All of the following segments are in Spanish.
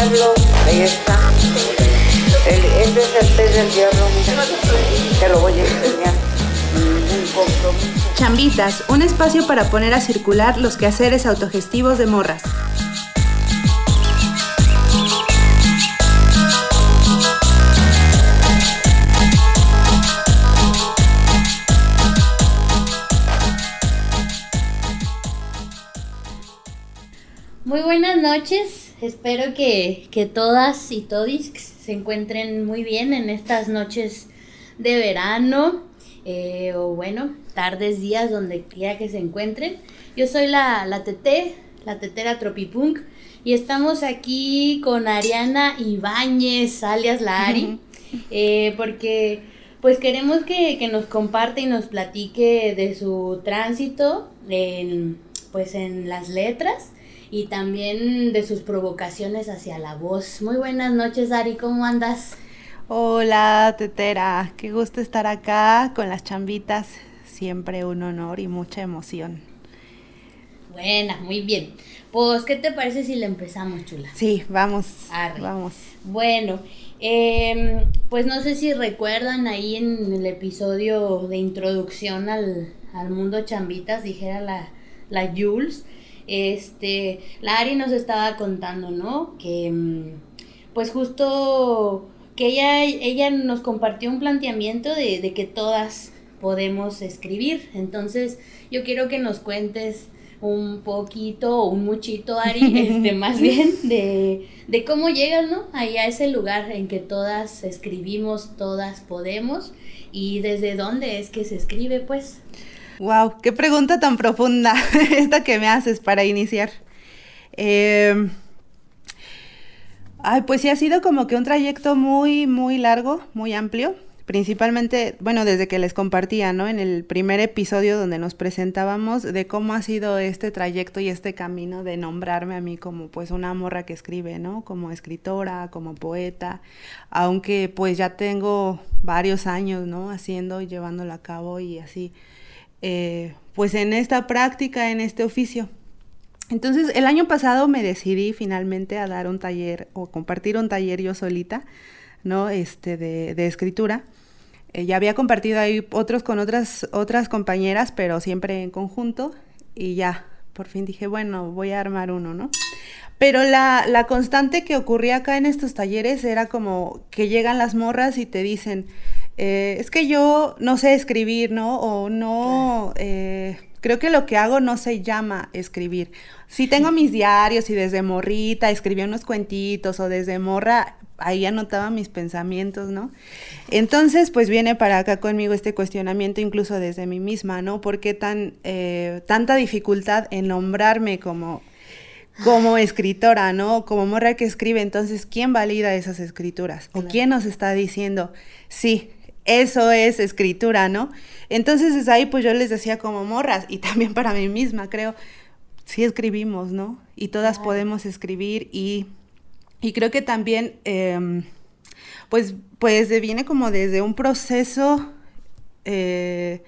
diablo, ahí está. El, este es el pez del diablo, mira. Te lo voy a enseñar. Chambitas, un espacio para poner a circular los quehaceres autogestivos de morras. Muy buenas noches, espero que, que todas y todis se encuentren muy bien en estas noches de verano eh, o bueno, tardes, días, donde quiera que se encuentren. Yo soy la, la TT, la tetera Tropipunk y estamos aquí con Ariana Ibáñez, alias la Ari, eh, porque pues queremos que, que nos comparte y nos platique de su tránsito en, pues en las letras y también de sus provocaciones hacia la voz. Muy buenas noches, Ari, ¿cómo andas? Hola, tetera, qué gusto estar acá con las chambitas. Siempre un honor y mucha emoción. Buena, muy bien. Pues, ¿qué te parece si le empezamos, chula? Sí, vamos. Arre. Vamos. Bueno, em, pues no sé si recuerdan ahí en el episodio de introducción al, al mundo chambitas, dijera la, la Jules, este, la Ari nos estaba contando, ¿no? Que mm, pues justo que ella, ella nos compartió un planteamiento de, de que todas podemos escribir. Entonces, yo quiero que nos cuentes un poquito o un muchito, Ari, este, más bien, de, de cómo llegas, ¿no? Ahí a ese lugar en que todas escribimos, todas podemos, y desde dónde es que se escribe, pues. Wow, qué pregunta tan profunda esta que me haces para iniciar. Eh, ay, pues sí ha sido como que un trayecto muy, muy largo, muy amplio. Principalmente, bueno, desde que les compartía, ¿no? En el primer episodio donde nos presentábamos de cómo ha sido este trayecto y este camino de nombrarme a mí como pues una morra que escribe, ¿no? Como escritora, como poeta, aunque pues ya tengo varios años, ¿no? Haciendo y llevándolo a cabo y así, eh, pues en esta práctica, en este oficio. Entonces, el año pasado me decidí finalmente a dar un taller o compartir un taller yo solita, ¿no? Este, de, escritura. Eh, ya había compartido ahí otros con otras, otras compañeras, pero siempre en conjunto. Y ya, por fin dije, bueno, voy a armar uno, ¿no? Pero la, la constante que ocurría acá en estos talleres era como que llegan las morras y te dicen, eh, es que yo no sé escribir, ¿no? O no, eh, creo que lo que hago no se llama escribir. Sí tengo mis diarios y desde morrita escribí unos cuentitos o desde morra ahí anotaba mis pensamientos, ¿no? Entonces, pues viene para acá conmigo este cuestionamiento incluso desde mí misma, ¿no? ¿Por qué tan, eh, tanta dificultad en nombrarme como, como escritora, ¿no? Como morra que escribe, entonces, ¿quién valida esas escrituras? ¿O quién nos está diciendo, sí, eso es escritura, ¿no? Entonces, es ahí, pues yo les decía como morras, y también para mí misma, creo, sí escribimos, ¿no? Y todas podemos escribir y y creo que también, eh, pues, pues viene como desde un proceso eh,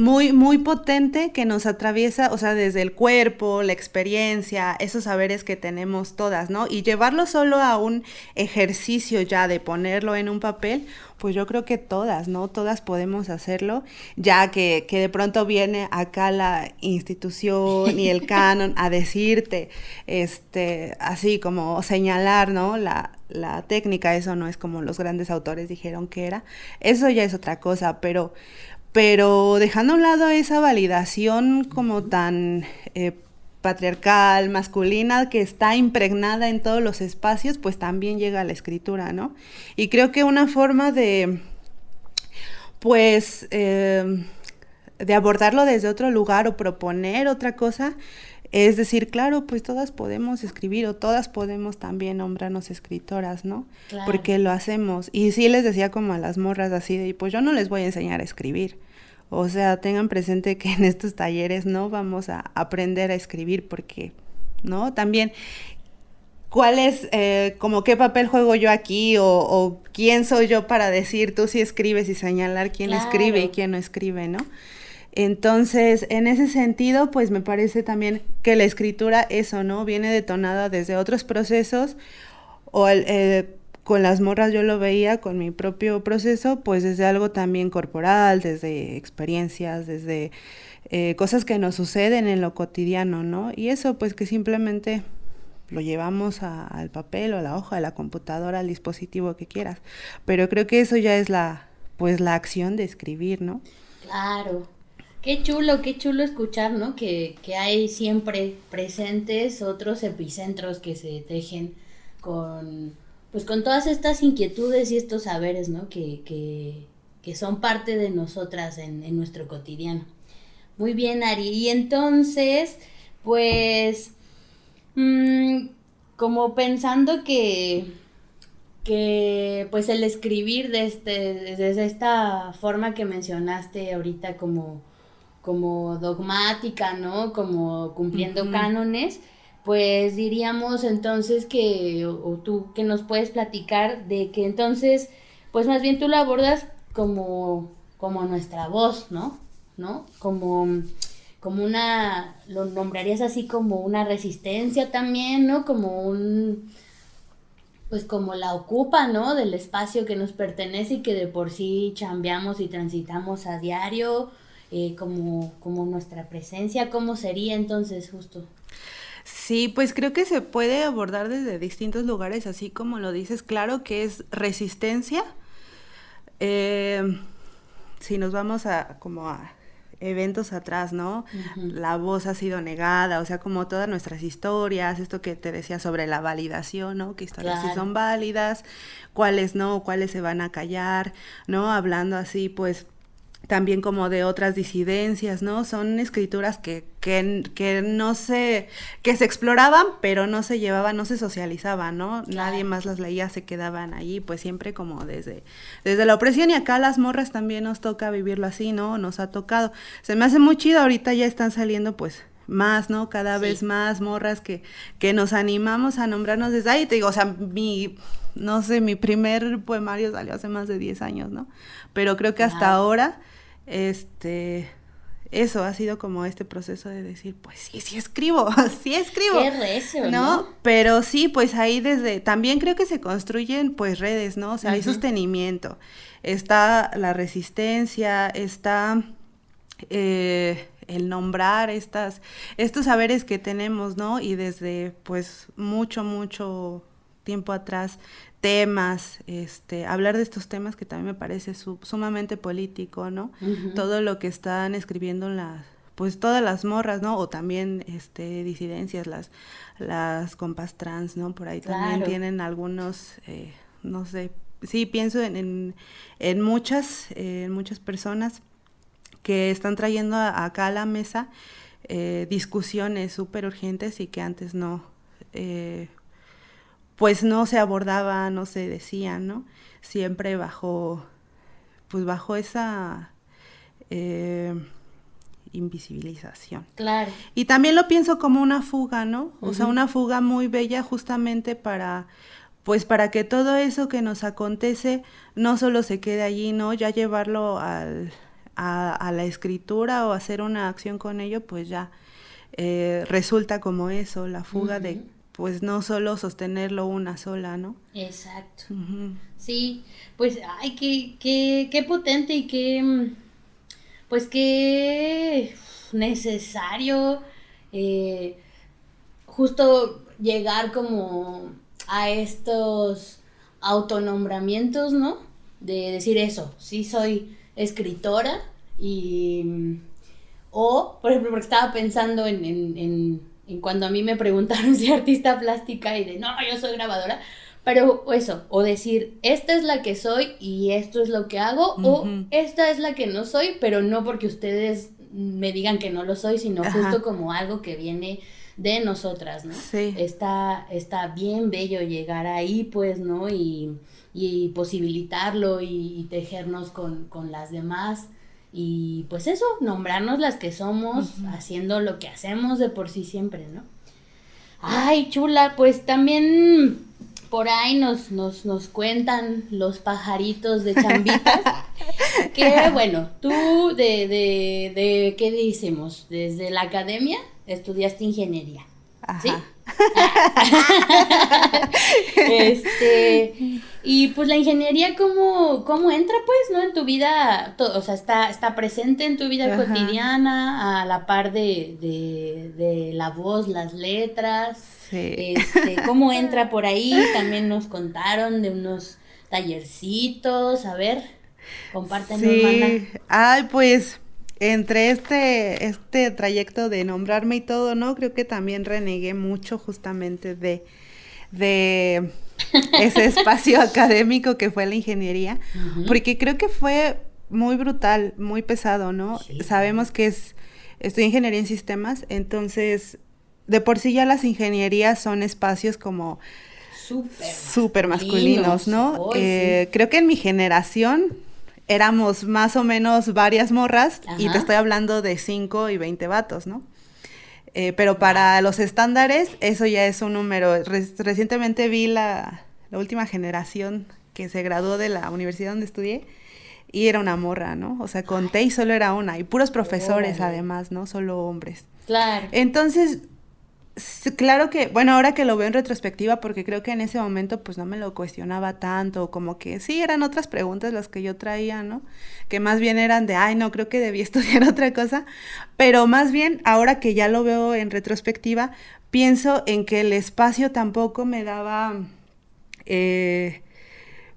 muy, muy potente que nos atraviesa, o sea, desde el cuerpo, la experiencia, esos saberes que tenemos todas, ¿no? Y llevarlo solo a un ejercicio ya de ponerlo en un papel, pues yo creo que todas, ¿no? Todas podemos hacerlo, ya que, que de pronto viene acá la institución y el canon a decirte, este, así como señalar, ¿no? La, la técnica, eso no es como los grandes autores dijeron que era, eso ya es otra cosa, pero pero dejando a un lado esa validación como tan eh, patriarcal, masculina, que está impregnada en todos los espacios, pues también llega a la escritura, ¿no? Y creo que una forma de, pues, eh, de abordarlo desde otro lugar o proponer otra cosa, es decir, claro, pues todas podemos escribir o todas podemos también nombrarnos escritoras, ¿no? Claro. Porque lo hacemos. Y sí les decía como a las morras así de, pues yo no les voy a enseñar a escribir. O sea, tengan presente que en estos talleres no vamos a aprender a escribir porque, ¿no? También, ¿cuál es, eh, como qué papel juego yo aquí o, o, quién soy yo para decir tú sí escribes y señalar quién Claro. escribe y quién no escribe, ¿no? Entonces, en ese sentido, pues me parece también que la escritura, eso, ¿no? Viene detonada desde otros procesos o eh, con las morras yo lo veía con mi propio proceso, pues desde algo también corporal, desde experiencias, desde eh, cosas que nos suceden en lo cotidiano, ¿no? Y eso pues que simplemente lo llevamos al papel o a la hoja, a la computadora, al dispositivo que quieras. Pero creo que eso ya es la, pues la acción de escribir, ¿no? Claro. Qué chulo, qué chulo escuchar, ¿no? Que, que hay siempre presentes otros epicentros que se tejen con, pues con todas estas inquietudes y estos saberes, ¿no? Que, que, que son parte de nosotras en, en nuestro cotidiano. Muy bien, Ari. Y entonces, pues, mmm, como pensando que, que, pues el escribir de este, desde esta forma que mencionaste ahorita como, como dogmática, ¿no? Como cumpliendo cánones, pues diríamos entonces que, o, tú que nos puedes platicar de que entonces, pues más bien tú lo abordas como, como nuestra voz, ¿no? ¿No? Como, como una, lo nombrarías así como una resistencia también, ¿no? Como un, pues como la ocupa, ¿no? Del espacio que nos pertenece y que de por sí chambeamos y transitamos a diario, eh, como, como nuestra presencia, ¿cómo sería entonces justo? Sí, pues creo que se puede abordar desde distintos lugares, así como lo dices, claro que es resistencia. Eh, si nos vamos a como a eventos atrás, ¿no? La voz ha sido negada, o sea, como todas nuestras historias, esto que te decía sobre la validación, ¿no? Que historias sí son válidas, cuáles no, cuáles se van a callar, ¿no? Hablando así, pues también como de otras disidencias, ¿no? Son escrituras que, que, que, no se, que se exploraban, pero no se llevaban, no se socializaban, ¿no? Nadie más las leía, se quedaban ahí, pues siempre como desde, desde la opresión y acá las morras también nos toca vivirlo así, ¿no? Nos ha tocado. Se me hace muy chido, ahorita ya están saliendo pues más, ¿no? Cada vez más morras que, que nos animamos a nombrarnos desde ahí. Te digo, o sea, mi, no sé, mi primer poemario salió hace más de 10 años, ¿no? Pero creo que hasta ahora este, eso ha sido como este proceso de decir, pues sí, sí escribo, sí escribo. Qué recio, ¿no? Pero sí, pues ahí desde, también creo que se construyen pues redes, ¿no? O sea, hay sostenimiento, está la resistencia, está eh, el nombrar estas, estos saberes que tenemos, ¿no? Y desde pues mucho, mucho tiempo atrás temas, este, hablar de estos temas que también me parece sumamente político, ¿no? Todo lo que están escribiendo las, pues todas las morras, ¿no? O también, este, disidencias, las, las compas trans, ¿no? Por ahí también tienen algunos, eh, no sé, sí, pienso en, en, muchas, en muchas personas que están trayendo acá a la mesa eh, discusiones súper urgentes y que antes no, eh, pues no se abordaba, no se decía, ¿no? Siempre bajo, pues bajo esa eh, invisibilización. Claro. Y también lo pienso como una fuga, ¿no? O sea, una fuga muy bella justamente para, pues para que todo eso que nos acontece no solo se quede allí, ¿no? Ya llevarlo al, a, la escritura o hacer una acción con ello, pues ya eh, resulta como eso, la fuga de pues no solo sostenerlo una sola, ¿no? Exacto. Sí, pues, ay, qué, qué, qué potente y qué, pues qué necesario eh, justo llegar como a estos autonombramientos, ¿no? De decir eso, sí soy escritora y... O, por ejemplo, porque estaba pensando en, en cuando a mí me preguntaron si artista plástica y de, no, yo soy grabadora, pero eso, o decir, esta es la que soy y esto es lo que hago, o esta es la que no soy, pero no porque ustedes me digan que no lo soy, sino justo como algo que viene de nosotras, ¿no? Sí. Está, está bien bello llegar ahí, pues, ¿no? Y, y posibilitarlo y, tejernos con, con las demás. Y pues eso, nombrarnos las que somos, haciendo lo que hacemos de por sí siempre, ¿no? Ay, chula, pues también por ahí nos, nos, nos cuentan los pajaritos de chambitas que bueno, tú de, de, de, ¿qué decimos? Desde la academia estudiaste ingeniería. ¿Sí? Este, y pues la ingeniería, ¿cómo, ¿cómo entra pues, no? En tu vida, o sea, está, está presente en tu vida cotidiana, a la par de, de, de, la voz, las letras. Este, ¿Cómo entra por ahí? También nos contaron de unos tallercitos, a ver, compártenos, sí. Ay, pues entre este, este trayecto de nombrarme y todo, ¿no? Creo que también renegué mucho justamente de, de ese espacio académico que fue la ingeniería, porque creo que fue muy brutal, muy pesado, ¿no? Sabemos que es, estoy ingeniería en sistemas, entonces, de por sí ya las ingenierías son espacios como súper masculinos, ¿no? Eh, creo que en mi generación éramos más o menos varias morras y te estoy hablando de 5 y 20 vatos, ¿no? Eh, pero para los estándares eso ya es un número. recientemente vi la, última generación que se graduó de la universidad donde estudié y era una morra, ¿no? O sea, conté y solo era una. Y puros profesores además, ¿no? Solo hombres. Claro. Entonces, claro que, bueno, ahora que lo veo en retrospectiva, porque creo que en ese momento pues no me lo cuestionaba tanto, como que sí, eran otras preguntas las que yo traía, ¿no? Que más bien eran de, ay, no, creo que debí estudiar otra cosa, pero más bien ahora que ya lo veo en retrospectiva, pienso en que el espacio tampoco me daba... Eh,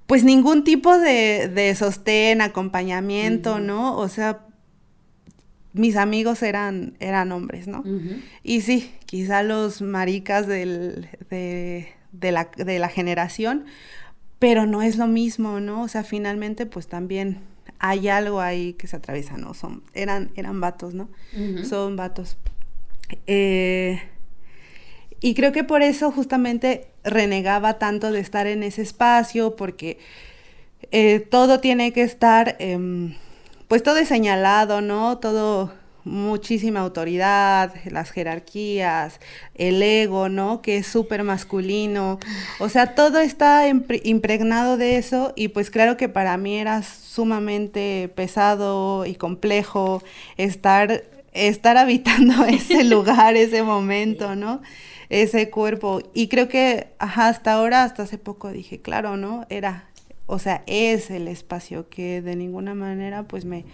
pues ningún tipo de, de sostén, acompañamiento, ¿no? O sea, mis amigos eran, eran hombres, ¿no? Y sí, quizá los maricas del, de, de, la, de la generación, pero no es lo mismo, ¿no? O sea, finalmente, pues también hay algo ahí que se atraviesa, ¿no? Son, eran, eran vatos, ¿no? Son vatos. Eh, y creo que por eso justamente renegaba tanto de estar en ese espacio, porque eh, todo tiene que estar... Em, pues todo es señalado, ¿no? Todo, muchísima autoridad, las jerarquías, el ego, ¿no? Que es súper masculino. O sea, todo está impregnado de eso y pues claro que para mí era sumamente pesado y complejo estar, estar habitando ese lugar, ese momento, ¿no? Ese cuerpo. Y creo que, ajá, hasta ahora, hasta hace poco dije, claro, ¿no? Era o sea, es el espacio que de ninguna manera pues me,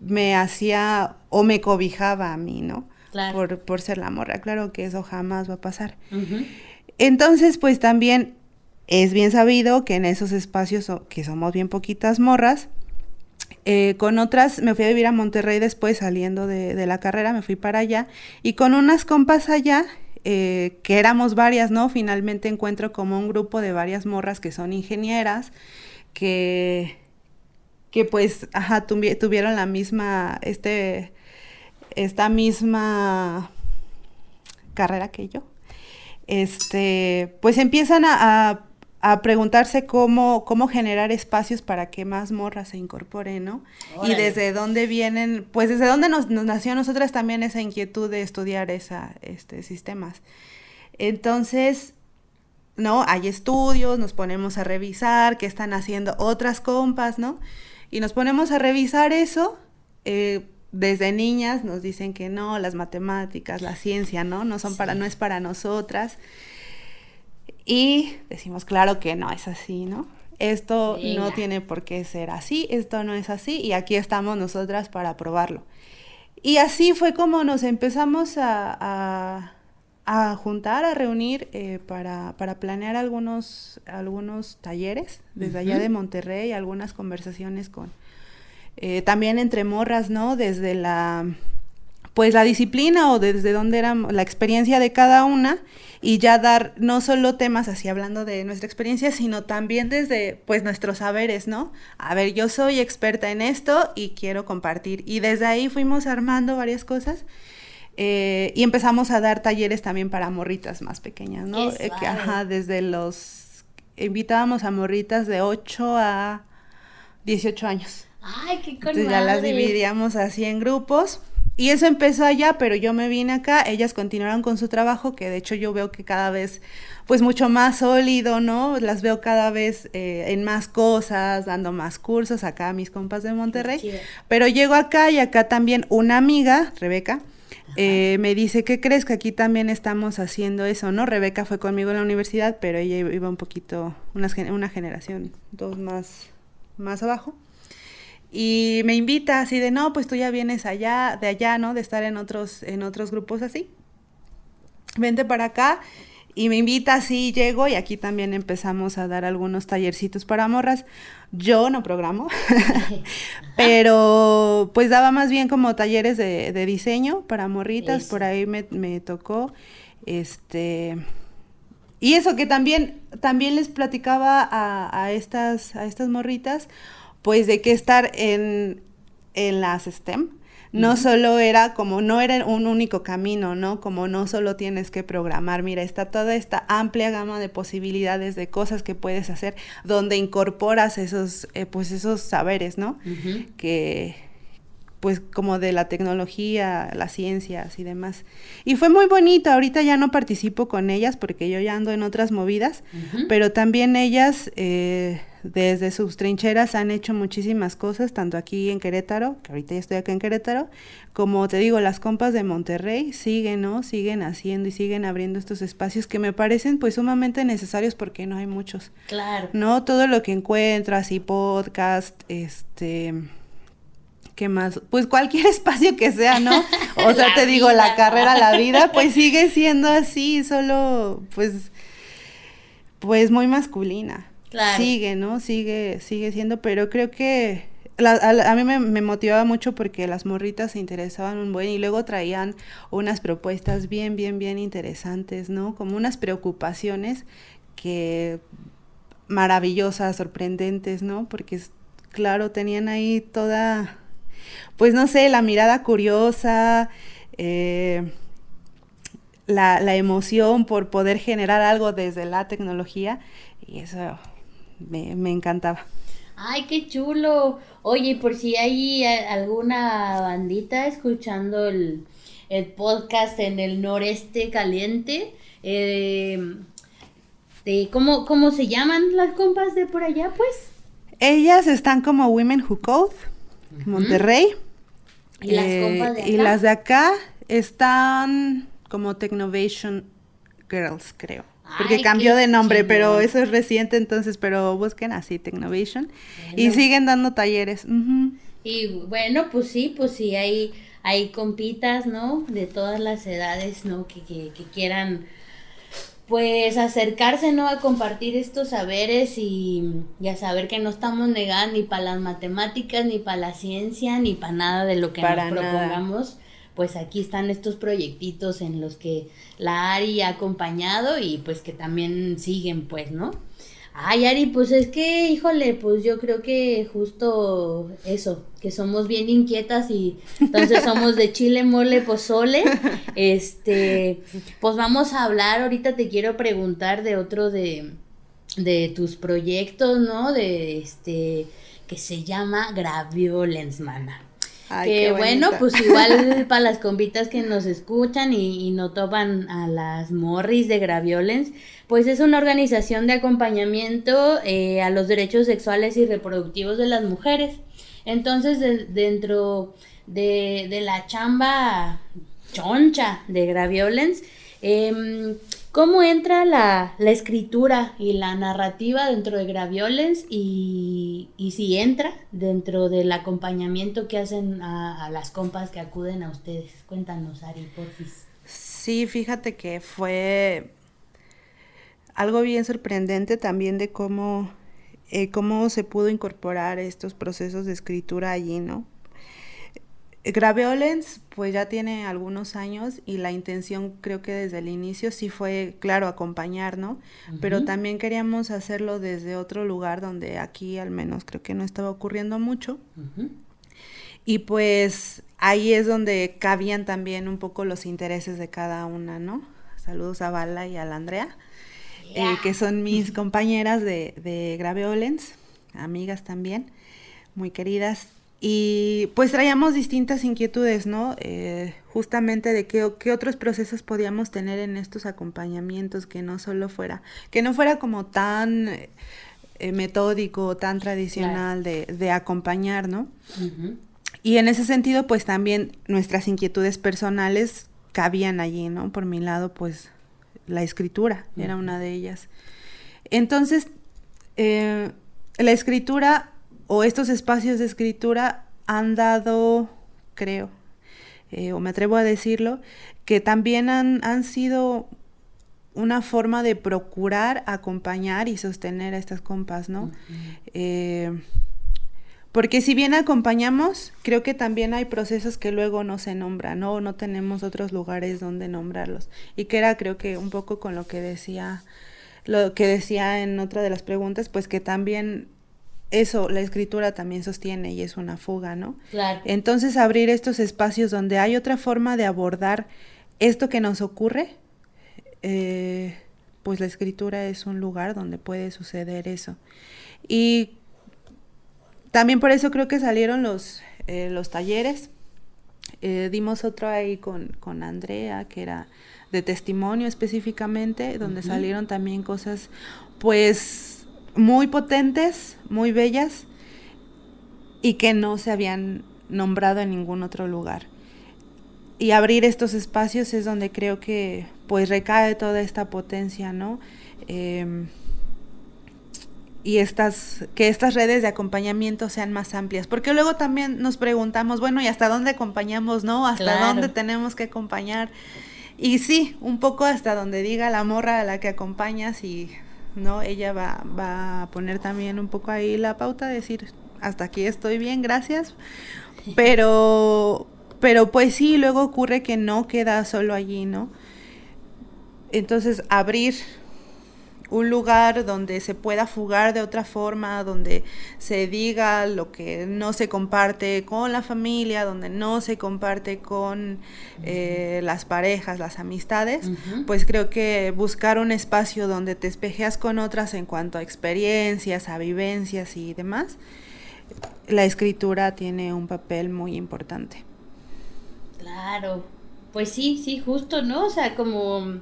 me hacía o me cobijaba a mí, ¿no? Claro. Por, por ser la morra, claro que eso jamás va a pasar. Entonces, pues también es bien sabido que en esos espacios, que somos bien poquitas morras, eh, con otras me fui a vivir a Monterrey después saliendo de, de, la carrera, me fui para allá y con unas compas allá eh, que éramos varias, ¿no? Finalmente encuentro como un grupo de varias morras que son ingenieras, que, que pues, ajá, tuvieron la misma, este, esta misma carrera que yo. Este, pues empiezan a a preguntarse cómo, cómo generar espacios para que más morras se incorporen, ¿no? Y desde dónde vienen, pues desde dónde nos, nació a nosotras también esa inquietud de estudiar esa, este, sistemas. Entonces, ¿no? Hay estudios, nos ponemos a revisar qué están haciendo otras compas, ¿no? Y nos ponemos a revisar eso. Eh, desde niñas nos dicen que no, las matemáticas, la ciencia, ¿no? No son para, no es para nosotras. Y decimos, claro que no es así, ¿no? Esto no tiene por qué ser así, esto no es así y aquí estamos nosotras para probarlo. Y así fue como nos empezamos a, a, juntar, a reunir eh, para, para, planear algunos, algunos talleres desde allá de Monterrey, algunas conversaciones con, eh, también entre morras, ¿no? Desde la, pues la disciplina o desde dónde era la experiencia de cada una y ya dar no solo temas así hablando de nuestra experiencia, sino también desde pues nuestros saberes, ¿no? A ver, yo soy experta en esto y quiero compartir. Y desde ahí fuimos armando varias cosas. Eh, y empezamos a dar talleres también para morritas más pequeñas, ¿no? Eh, que, ajá, desde los... Invitábamos a morritas de 8 a 18 años. ¡Ay, qué Entonces ya las dividíamos así en grupos y eso empezó allá, pero yo me vine acá, ellas continuaron con su trabajo, que de hecho yo veo que cada vez, pues mucho más sólido, ¿no? Las veo cada vez eh, en más cosas, dando más cursos acá a mis compas de Monterrey. Pero llego acá y acá también una amiga, Rebeca, eh, me dice, ¿qué crees que aquí también estamos haciendo eso, no? Rebeca fue conmigo en la universidad, pero ella iba un poquito, una, una generación, dos más, más abajo. Y me invita así de, no, pues tú ya vienes allá, de allá, ¿no? De estar en otros, en otros grupos así. Vente para acá. Y me invita así, llego y aquí también empezamos a dar algunos tallercitos para morras. Yo no programo, pero pues daba más bien como talleres de, de diseño para morritas, por ahí me, me, tocó. Este. Y eso que también, también les platicaba a, a, estas, a estas morritas pues de que estar en, en las STEM, no solo era como, no era un único camino, ¿no? Como no solo tienes que programar, mira, está toda esta amplia gama de posibilidades de cosas que puedes hacer donde incorporas esos, eh, pues esos saberes, ¿no? Que, pues como de la tecnología, las ciencias y demás. Y fue muy bonito, ahorita ya no participo con ellas porque yo ya ando en otras movidas, pero también ellas... Eh, desde sus trincheras han hecho muchísimas cosas, tanto aquí en Querétaro, que ahorita ya estoy acá en Querétaro, como te digo, las compas de Monterrey siguen, ¿no? Siguen haciendo y siguen abriendo estos espacios que me parecen pues sumamente necesarios porque no hay muchos. Claro. ¿No? Todo lo que encuentras y podcast, este... ¿Qué más? Pues cualquier espacio que sea, ¿no? O sea, te digo, la carrera, la vida, pues sigue siendo así, solo pues pues muy masculina. Sigue, ¿no? Sigue, sigue siendo, pero creo que a, mí me, motivaba mucho porque las morritas se interesaban un buen y luego traían unas propuestas bien, bien, bien interesantes, ¿no? Como unas preocupaciones que maravillosas, sorprendentes, ¿no? Porque, claro, tenían ahí toda, pues no sé, la mirada curiosa, eh, la, la emoción por poder generar algo desde la tecnología y eso me, encantaba. Ay, qué chulo. Oye, por si hay alguna bandita escuchando el, podcast en el noreste caliente, eh, ¿cómo, ¿cómo se llaman las compas de por allá, pues? Ellas están como Women Who Code, Monterrey. ¿Y las eh, compas de acá? Y las de acá están como Technovation Girls, creo porque cambió de nombre, pero eso es reciente entonces, pero busquen así Technovation y siguen dando talleres. Y bueno, pues sí, pues sí, hay, hay compitas, ¿no? De todas las edades, ¿no? Que, que, que quieran pues acercarse, ¿no? A compartir estos saberes y, y, a saber que no estamos negando ni para las matemáticas, ni para la ciencia, ni para nada de lo que nos propongamos pues aquí están estos proyectitos en los que la Ari ha acompañado y pues que también siguen, pues, ¿no? Ay, Ari, pues es que, híjole, pues yo creo que justo eso, que somos bien inquietas y entonces somos de chile, mole, pozole. Este, pues vamos a hablar, ahorita te quiero preguntar de otro de, de tus proyectos, ¿no? De este, que se llama Graviolence, mana que bueno, pues igual para las compitas que nos escuchan y, no topan a las morris de Graviolence, pues es una organización de acompañamiento eh, a los derechos sexuales y reproductivos de las mujeres. Entonces, dentro de, de, la chamba choncha de Graviolence, eh, ¿Cómo entra la, escritura y la narrativa dentro de Graviolens y, y, si entra dentro del acompañamiento que hacen a, las compas que acuden a ustedes? Cuéntanos, Ari, porfis. Sí, fíjate que fue algo bien sorprendente también de cómo, eh, cómo se pudo incorporar estos procesos de escritura allí, ¿no? Graveolens pues ya tiene algunos años y la intención creo que desde el inicio sí fue, claro, acompañar, ¿no? Pero también queríamos hacerlo desde otro lugar donde aquí al menos creo que no estaba ocurriendo mucho. Y pues ahí es donde cabían también un poco los intereses de cada una, ¿no? Saludos a Bala y a la Andrea, eh, que son mis compañeras de, de Graveolens, amigas también, muy queridas. Y pues traíamos distintas inquietudes, ¿no? Eh, justamente de qué, qué, otros procesos podíamos tener en estos acompañamientos, que no solo fuera, que no fuera como tan eh, metódico, tan tradicional de, de, acompañar, ¿no? Y en ese sentido, pues también nuestras inquietudes personales cabían allí, ¿no? Por mi lado, pues la escritura era una de ellas. Entonces, eh, la escritura o estos espacios de escritura han dado, creo, eh, o me atrevo a decirlo, que también han, han sido una forma de procurar acompañar y sostener a estas compas, ¿no? Eh, porque si bien acompañamos, creo que también hay procesos que luego no se nombran, ¿no? No tenemos otros lugares donde nombrarlos. Y que era creo que un poco con lo que decía, lo que decía en otra de las preguntas, pues que también eso, la escritura también sostiene y es una fuga, ¿no? Claro. Entonces abrir estos espacios donde hay otra forma de abordar esto que nos ocurre, eh, pues la escritura es un lugar donde puede suceder eso. Y también por eso creo que salieron los, eh, los talleres. Eh, dimos otro ahí con, con, Andrea, que era de testimonio específicamente, donde salieron también cosas pues muy potentes, muy bellas, y que no se habían nombrado en ningún otro lugar y abrir estos espacios es donde creo que pues recae toda esta potencia, ¿no? Em, y estas, que estas redes de acompañamiento sean más amplias, porque luego también nos preguntamos, bueno, ¿y hasta dónde acompañamos, no? ¿Hasta dónde tenemos que acompañar? Y sí, un poco hasta donde diga la morra a la que acompañas y, ¿no? Ella va, va a poner también un poco ahí la pauta, decir, hasta aquí estoy bien, gracias, pero pero pues sí, luego ocurre que no queda solo allí, ¿no? Entonces, abrir un lugar donde se pueda fugar de otra forma, donde se diga lo que no se comparte con la familia, donde no se comparte con eh, las parejas, las amistades, pues creo que buscar un espacio donde te espejeas con otras en cuanto a experiencias, a vivencias y demás, la escritura tiene un papel muy importante. Claro, pues sí, sí, justo, ¿no? O sea, como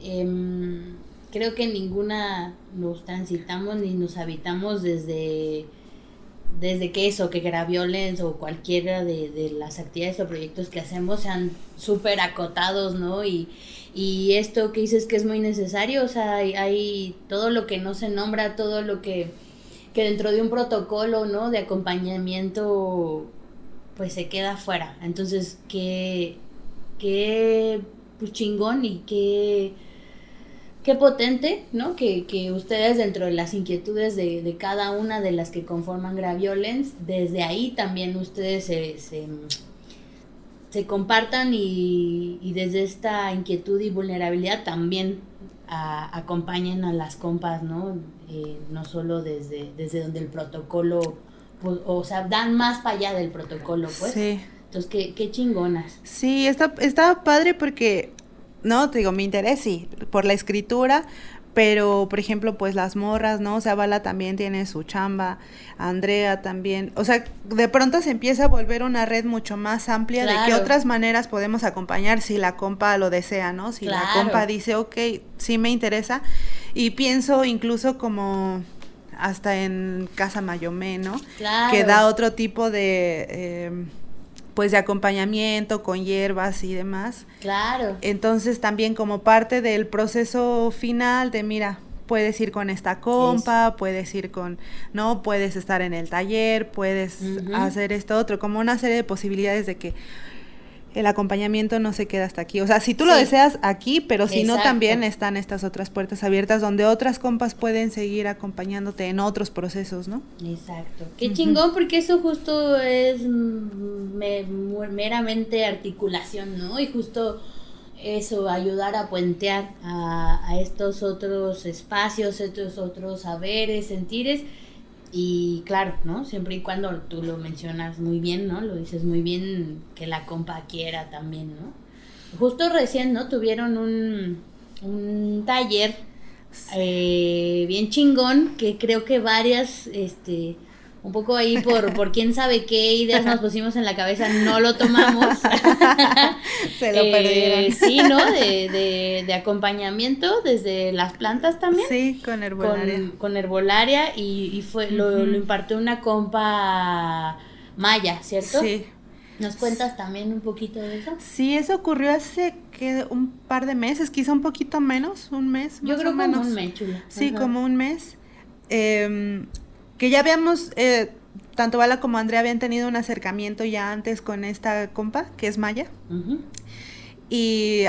em, creo que ninguna nos transitamos ni nos habitamos desde desde que eso, que Gravioles o cualquiera de, las actividades o proyectos que hacemos sean súper acotados, ¿no? Y, y esto que dices que es muy necesario, o sea, hay, hay, todo lo que no se nombra, todo lo que, que dentro de un protocolo, ¿no? De acompañamiento pues se queda fuera. Entonces, qué, qué chingón y qué, qué potente, ¿no? Que, que ustedes dentro de las inquietudes de, de, cada una de las que conforman Graviolence, desde ahí también ustedes se, se, se compartan y, y, desde esta inquietud y vulnerabilidad también a, acompañen a las compas, ¿no? Eh, no solo desde, desde donde el protocolo pues, o sea, dan más para allá del protocolo, pues. Sí. Entonces, qué, qué chingonas. Sí, está, está padre porque, no, te digo, mi interés sí, por la escritura, pero por ejemplo, pues las morras, ¿no? O sea, Bala también tiene su chamba, Andrea también, o sea, de pronto se empieza a volver una red mucho más amplia de qué otras maneras podemos acompañar si la compa lo desea, ¿no? Si la compa dice, ok, sí me interesa, y pienso incluso como hasta en Casa Mayomé, ¿no? Claro. Que da otro tipo de, eh, pues, de acompañamiento con hierbas y demás. Claro. Entonces también como parte del proceso final de, mira, puedes ir con esta compa, puedes ir con, no, puedes estar en el taller, puedes hacer esto otro, como una serie de posibilidades de que el acompañamiento no se queda hasta aquí. O sea, si tú lo deseas aquí, pero si no, también están estas otras puertas abiertas donde otras compas pueden seguir acompañándote en otros procesos, ¿no? Exacto. Qué chingón, porque eso justo es meramente articulación, ¿no? Y justo eso, ayudar a puentear a, a estos otros espacios, estos otros saberes, sentires y claro, ¿no? Siempre y cuando tú lo mencionas muy bien, ¿no? Lo dices muy bien que la compa quiera también, ¿no? Justo recién, ¿no? Tuvieron un, un taller eh, bien chingón que creo que varias, este, un poco ahí por, por quién sabe qué ideas nos pusimos en la cabeza, no lo tomamos. Se lo perdieron. Eh, sí, ¿no? De, de, de, acompañamiento desde las plantas también. Sí, con herbolaria. Con, con herbolaria y, y fue, lo, lo impartió una compa maya, ¿cierto? Sí. ¿Nos cuentas también un poquito de eso? Sí, eso ocurrió hace que un par de meses, quizá un poquito menos, un mes. Yo más creo o menos. como un mes, chula. Sí, Ajá. como un mes. Eh, que ya habíamos, eh, tanto Bala como Andrea habían tenido un acercamiento ya antes con esta compa, que es Maya. Y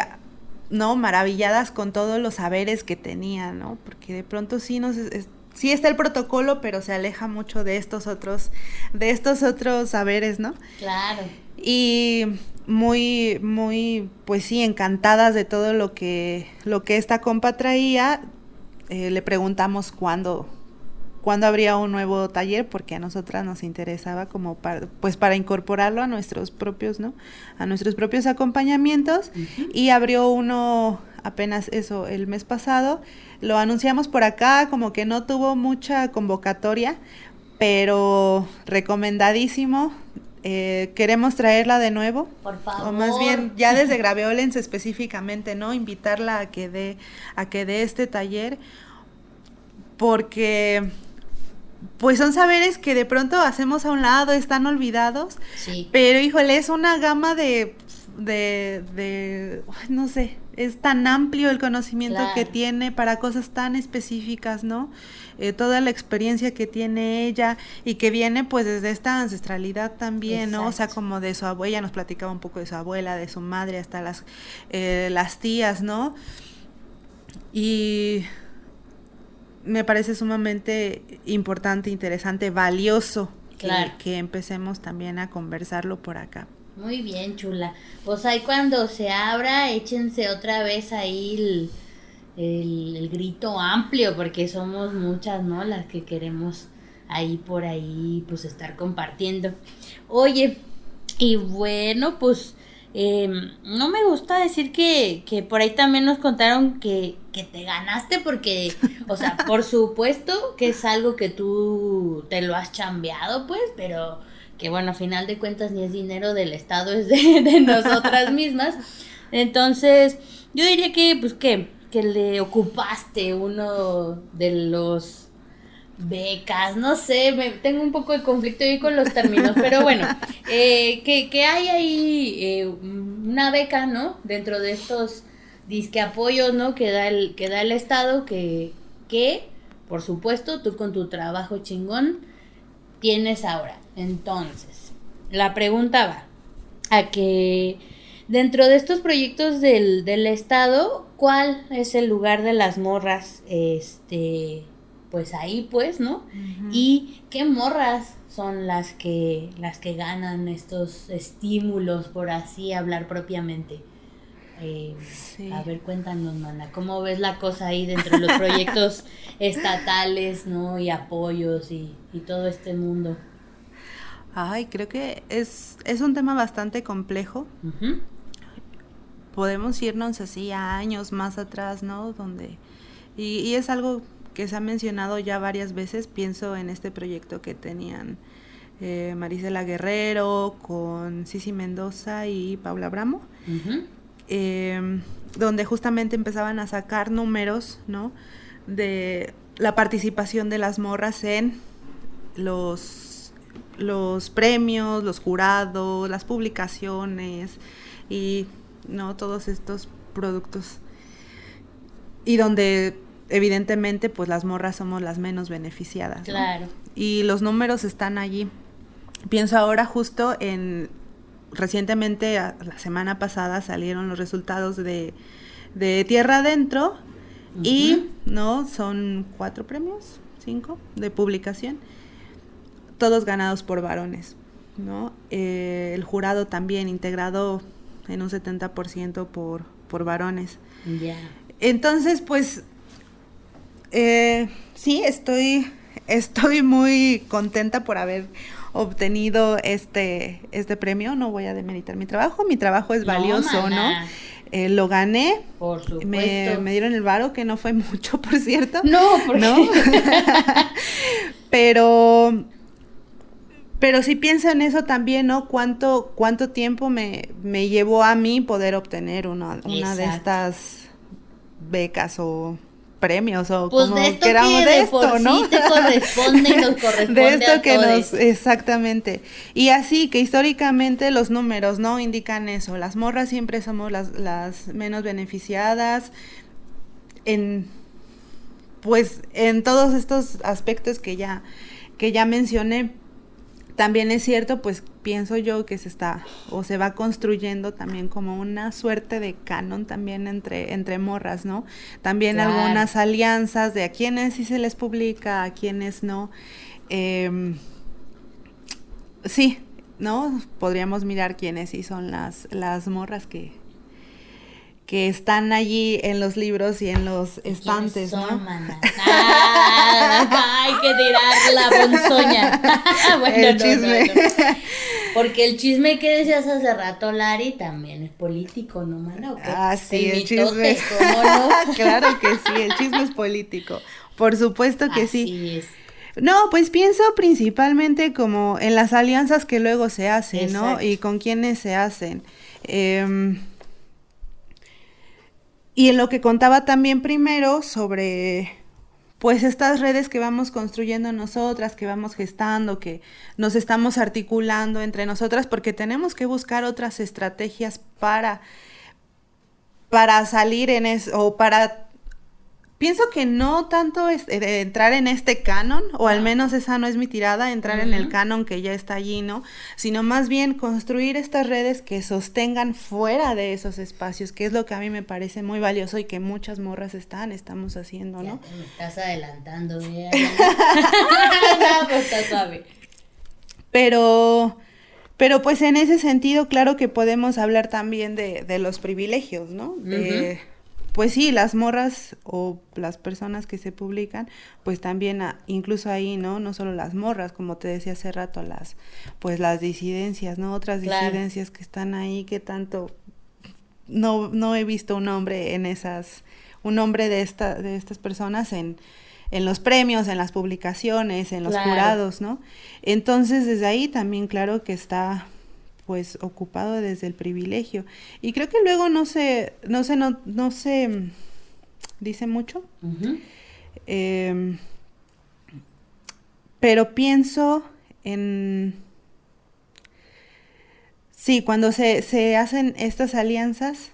no, maravilladas con todos los saberes que tenía, ¿no? Porque de pronto sí nos es- sí está el protocolo, pero se aleja mucho de estos otros, de estos otros saberes, ¿no? Claro. Y muy, muy, pues sí, encantadas de todo lo que, lo que esta compa traía. Eh, le preguntamos cuándo, cuándo habría un nuevo taller, porque a nosotras nos interesaba como para, pues para incorporarlo a nuestros propios, ¿no? A nuestros propios acompañamientos. Y abrió uno apenas eso el mes pasado. Lo anunciamos por acá, como que no tuvo mucha convocatoria, pero recomendadísimo. Eh, queremos traerla de nuevo. Por favor. O más bien, ya desde Graveolens específicamente, ¿no? Invitarla a que dé, a que dé este taller. Porque pues son saberes que de pronto hacemos a un lado, están olvidados. Sí. Pero híjole, es una gama de, de, de, no sé, es tan amplio el conocimiento Claro. que tiene para cosas tan específicas, ¿no? Eh, toda la experiencia que tiene ella y que viene pues desde esta ancestralidad también, ¿no? O sea, como de su abuela, nos platicaba un poco de su abuela, de su madre, hasta las, eh, las tías, ¿no? Y me parece sumamente importante, interesante, valioso que- que empecemos también a conversarlo por acá. Muy bien, chula. Pues ahí cuando se abra, échense otra vez ahí el, el- el grito amplio, porque somos muchas, ¿no? Las que queremos ahí por ahí, pues estar compartiendo. Oye, y bueno, pues eh, no me gusta decir que, que por ahí también nos contaron que, que te ganaste, porque, o sea, por supuesto que es algo que tú te lo has chambeado, pues, pero que bueno, a final de cuentas ni es dinero del Estado, es de, de nosotras mismas. Entonces, yo diría que, pues, que, que le ocupaste uno de los becas, no sé, me, tengo un poco de conflicto ahí con los términos, pero bueno, eh, que, que hay ahí eh, una beca, ¿no? Dentro de estos disque apoyos, ¿no? Que da el, que da el Estado, que, que, por supuesto, tú con tu trabajo chingón tienes ahora. Entonces, la pregunta va a que dentro de estos proyectos del, del Estado, ¿cuál es el lugar de las morras? Este, pues ahí pues, ¿no? Y qué morras son las que las que ganan estos estímulos, por así hablar propiamente. Eh, Sí. A ver, cuéntanos, mana, ¿cómo ves la cosa ahí dentro de los proyectos estatales, ¿no? Y apoyos y, y todo este mundo. Ay, creo que es, es un tema bastante complejo. Podemos irnos así a años más atrás, ¿no? Donde, y, y es algo que se ha mencionado ya varias veces. Pienso en este proyecto que tenían eh, Marisela Guerrero con Cici Mendoza y Paula Bramo. Eh, donde justamente empezaban a sacar números, ¿no? De la participación de las morras en los, los premios, los jurados, las publicaciones y, ¿no? Todos estos productos. Y donde evidentemente pues las morras somos las menos beneficiadas. ¿no? Claro. y los números están allí. Pienso ahora justo en recientemente a- la semana pasada salieron los resultados de, de Tierra Adentro y no son cuatro premios, cinco de publicación, todos ganados por varones, ¿no? Eh, el jurado también integrado en un 70% por, por varones. Ya. Entonces, pues, eh, sí, estoy, estoy muy contenta por haber obtenido este, este premio. No voy a demeritar mi trabajo, mi trabajo es valioso. ¿no? Eh, lo gané, Por supuesto. me, me dieron el varo, que no fue mucho, por cierto. No, porque ¿no? Pero pero si pienso en eso también, ¿no? ¿Cuánto, cuánto tiempo me, me llevó a mí poder obtener una, una de estas becas o premios o pues como de esto queramos que de de esto, por ¿no? sí te corresponde y nos corresponde de esto a que todos. nos exactamente y así que históricamente los números no indican eso las morras siempre somos las, las menos beneficiadas en pues en todos estos aspectos que ya que ya mencioné también es cierto pues pienso yo que se está o se va construyendo también como una suerte de canon también entre entre morras no también Claro. algunas alianzas de a quienes sí se les publica a quienes no. Em, sí no podríamos mirar quiénes sí son las las morras que que están allí en los libros y en los ¿Quiénes estantes, son, ¿no? mana? Ah, hay que tirar la ponzoña. bueno, El no, chisme. no, no. Porque el chisme que decías hace rato, Lari, también es político, ¿no, mana? Ah, sí, el chisme. ¿cómo no? claro que sí, el chisme es político. Por supuesto que sí. Así es. No, pues pienso principalmente como en las alianzas que luego se hacen, ¿no? Y con quiénes se hacen. Em, y en lo que contaba también primero sobre, pues estas redes que vamos construyendo nosotras, que vamos gestando, que nos estamos articulando entre nosotras, porque tenemos que buscar otras estrategias para, para salir en eso, o para Pienso que no tanto es eh, entrar en este canon, o al menos esa no es mi tirada, entrar en el canon que ya está allí, ¿no? Sino más bien construir estas redes que sostengan fuera de esos espacios, que es lo que a mí me parece muy valioso y que muchas morras están, estamos haciendo, Ya ¿no? te me estás adelantando, mira. no, pues está suave. Pero, pero pues en ese sentido, claro que podemos hablar también de, de los privilegios, ¿no? De, Pues sí, las morras o las personas que se publican, pues también a- incluso ahí, ¿no? No solo las morras, como te decía hace rato, las, pues las disidencias, ¿no? Otras Claro. disidencias que están ahí, que tanto no, no he visto un hombre en esas, un hombre de esta, de estas personas en, en los premios, en las publicaciones, en los Claro. jurados, ¿no? Entonces, desde ahí también, claro que está pues ocupado desde el privilegio. Y creo que luego no se, no se, no, no se mm, dice mucho. Em, pero pienso en... Sí, cuando se, se hacen estas alianzas,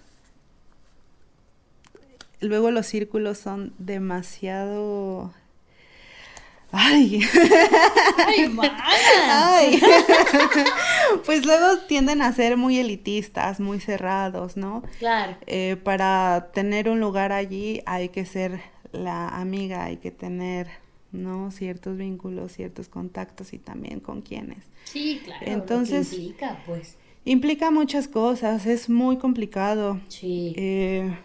luego los círculos son demasiado... ¡Ay! ¡Ay, mana! ¡Ay! pues luego tienden a ser muy elitistas, muy cerrados, ¿no? Claro. Eh, para tener un lugar allí hay que ser la amiga, hay que tener, ¿no? Ciertos vínculos, ciertos contactos y también con quienes. Sí, claro. Entonces- implica, pues. Implica muchas cosas, es muy complicado. Sí. Eh,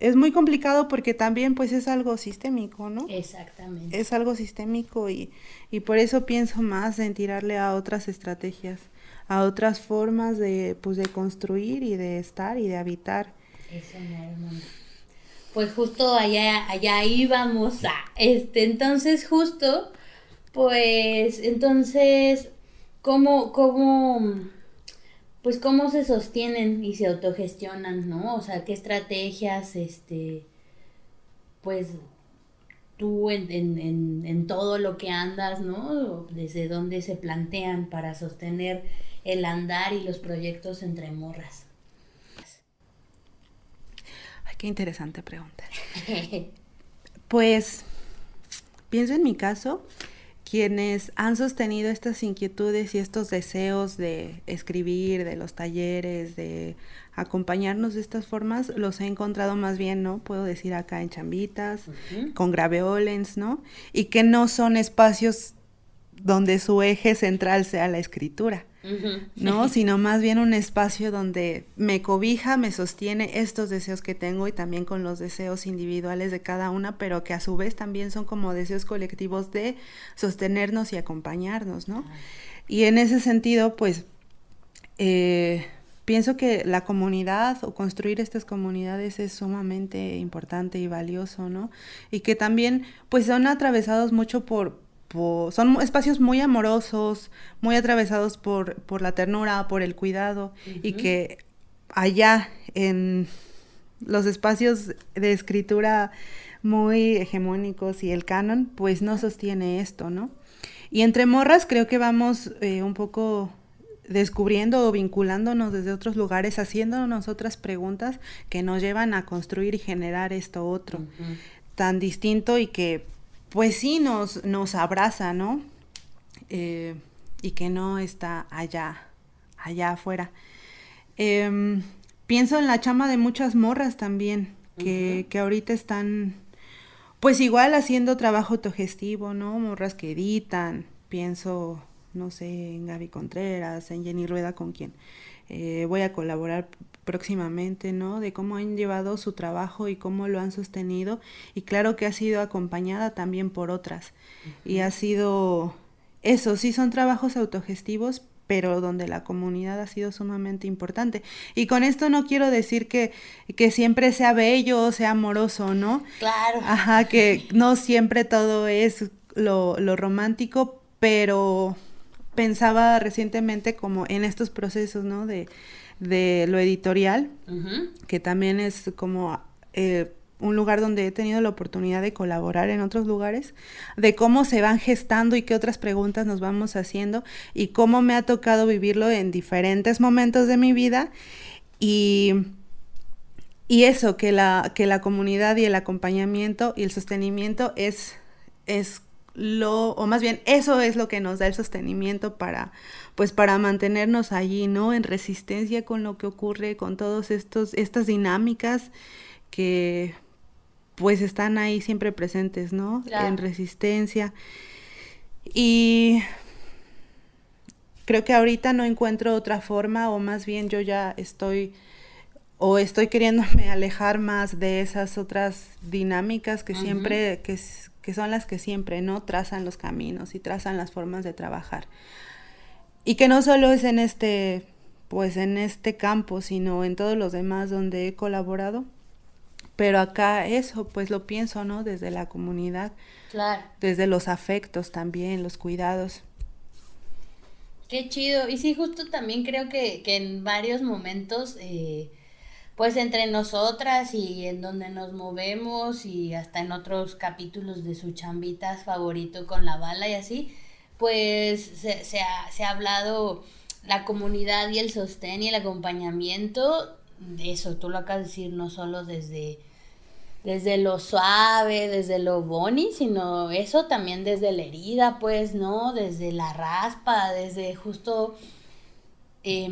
es muy complicado porque también pues es algo sistémico, ¿no? Exactamente. Es algo sistémico y, y por eso pienso más en tirarle a otras estrategias, a otras formas de, pues, de construir y de estar y de habitar. Eso hermano. Pues justo allá, allá íbamos a, este, entonces justo, pues, entonces, ¿cómo, cómo, pues cómo se sostienen y se autogestionan, ¿no? O sea, qué estrategias, este, pues, tú en, en, en, en todo lo que andas, ¿no? Desde dónde se plantean para sostener el andar y los proyectos entre morras. Ay, qué interesante pregunta. Pues pienso en mi caso, quienes han sostenido estas inquietudes y estos deseos de escribir, de los talleres, de acompañarnos de estas formas, los he encontrado más bien, ¿no? Puedo decir acá en Chambitas, con Graveolens, ¿no? Y que no son espacios donde su eje central sea la escritura. ¿No? Sino más bien un espacio donde me cobija, me sostiene estos deseos que tengo y también con los deseos individuales de cada una, pero que a su vez también son como deseos colectivos de sostenernos y acompañarnos, ¿no? Y en ese sentido, pues, eh, pienso que la comunidad o construir estas comunidades es sumamente importante y valioso, ¿no? Y que también, pues, son atravesados mucho por son espacios muy amorosos, muy atravesados por, por la ternura, por el cuidado, y que allá en los espacios de escritura muy hegemónicos y el canon, pues no sostiene esto, ¿no? Y entre morras creo que vamos eh, un poco descubriendo o vinculándonos desde otros lugares, haciéndonos otras preguntas que nos llevan a construir y generar esto otro, tan distinto y que pues sí nos, nos abraza, ¿no? Eh, y que no está allá, allá afuera. Em, pienso en la chama de muchas morras también, que, que ahorita están, pues igual haciendo trabajo autogestivo, ¿no? Morras que editan, pienso no sé, en Gaby Contreras, en Jenny Rueda, con quien eh, voy a colaborar próximamente, ¿no? De cómo han llevado su trabajo y cómo lo han sostenido. Y claro que ha sido acompañada también por otras. Y ha sido, eso, sí son trabajos autogestivos, pero donde la comunidad ha sido sumamente importante. Y con esto no quiero decir que, que siempre sea bello o sea amoroso, ¿no? Claro. Ajá, que no siempre todo es lo, lo romántico, pero pensaba recientemente como en estos procesos, ¿no? De, de lo editorial, que también es como eh, un lugar donde he tenido la oportunidad de colaborar en otros lugares, de cómo se van gestando y qué otras preguntas nos vamos haciendo y cómo me ha tocado vivirlo en diferentes momentos de mi vida. Y, y eso, que la, que la comunidad y el acompañamiento y el sostenimiento es, es lo, o más bien, eso es lo que nos da el sostenimiento para, pues para mantenernos allí, ¿no? En resistencia con lo que ocurre, con todos estos, estas dinámicas que pues están ahí siempre presentes, ¿no? En resistencia. Y creo que ahorita no encuentro otra forma, o más bien yo ya estoy o estoy queriéndome alejar más de esas otras dinámicas que siempre, que, que son las que siempre, ¿no? Trazan los caminos y trazan las formas de trabajar. Y que no solo es en este, pues en este campo, sino en todos los demás donde he colaborado. Pero acá eso, pues lo pienso, ¿no? Desde la comunidad. Claro. Desde los afectos también, los cuidados. Qué chido. Y sí, justo también creo que, que en varios momentos eh, pues entre nosotras y en donde nos movemos y hasta en otros capítulos de su chambitas favorito con la bala y así, pues se, ha, se ha hablado la comunidad y el sostén y el acompañamiento eso, tú lo acabas de decir, no solo desde, desde lo suave, desde lo boni, sino eso también desde la herida, pues, ¿no? Desde la raspa, desde justo... Eh,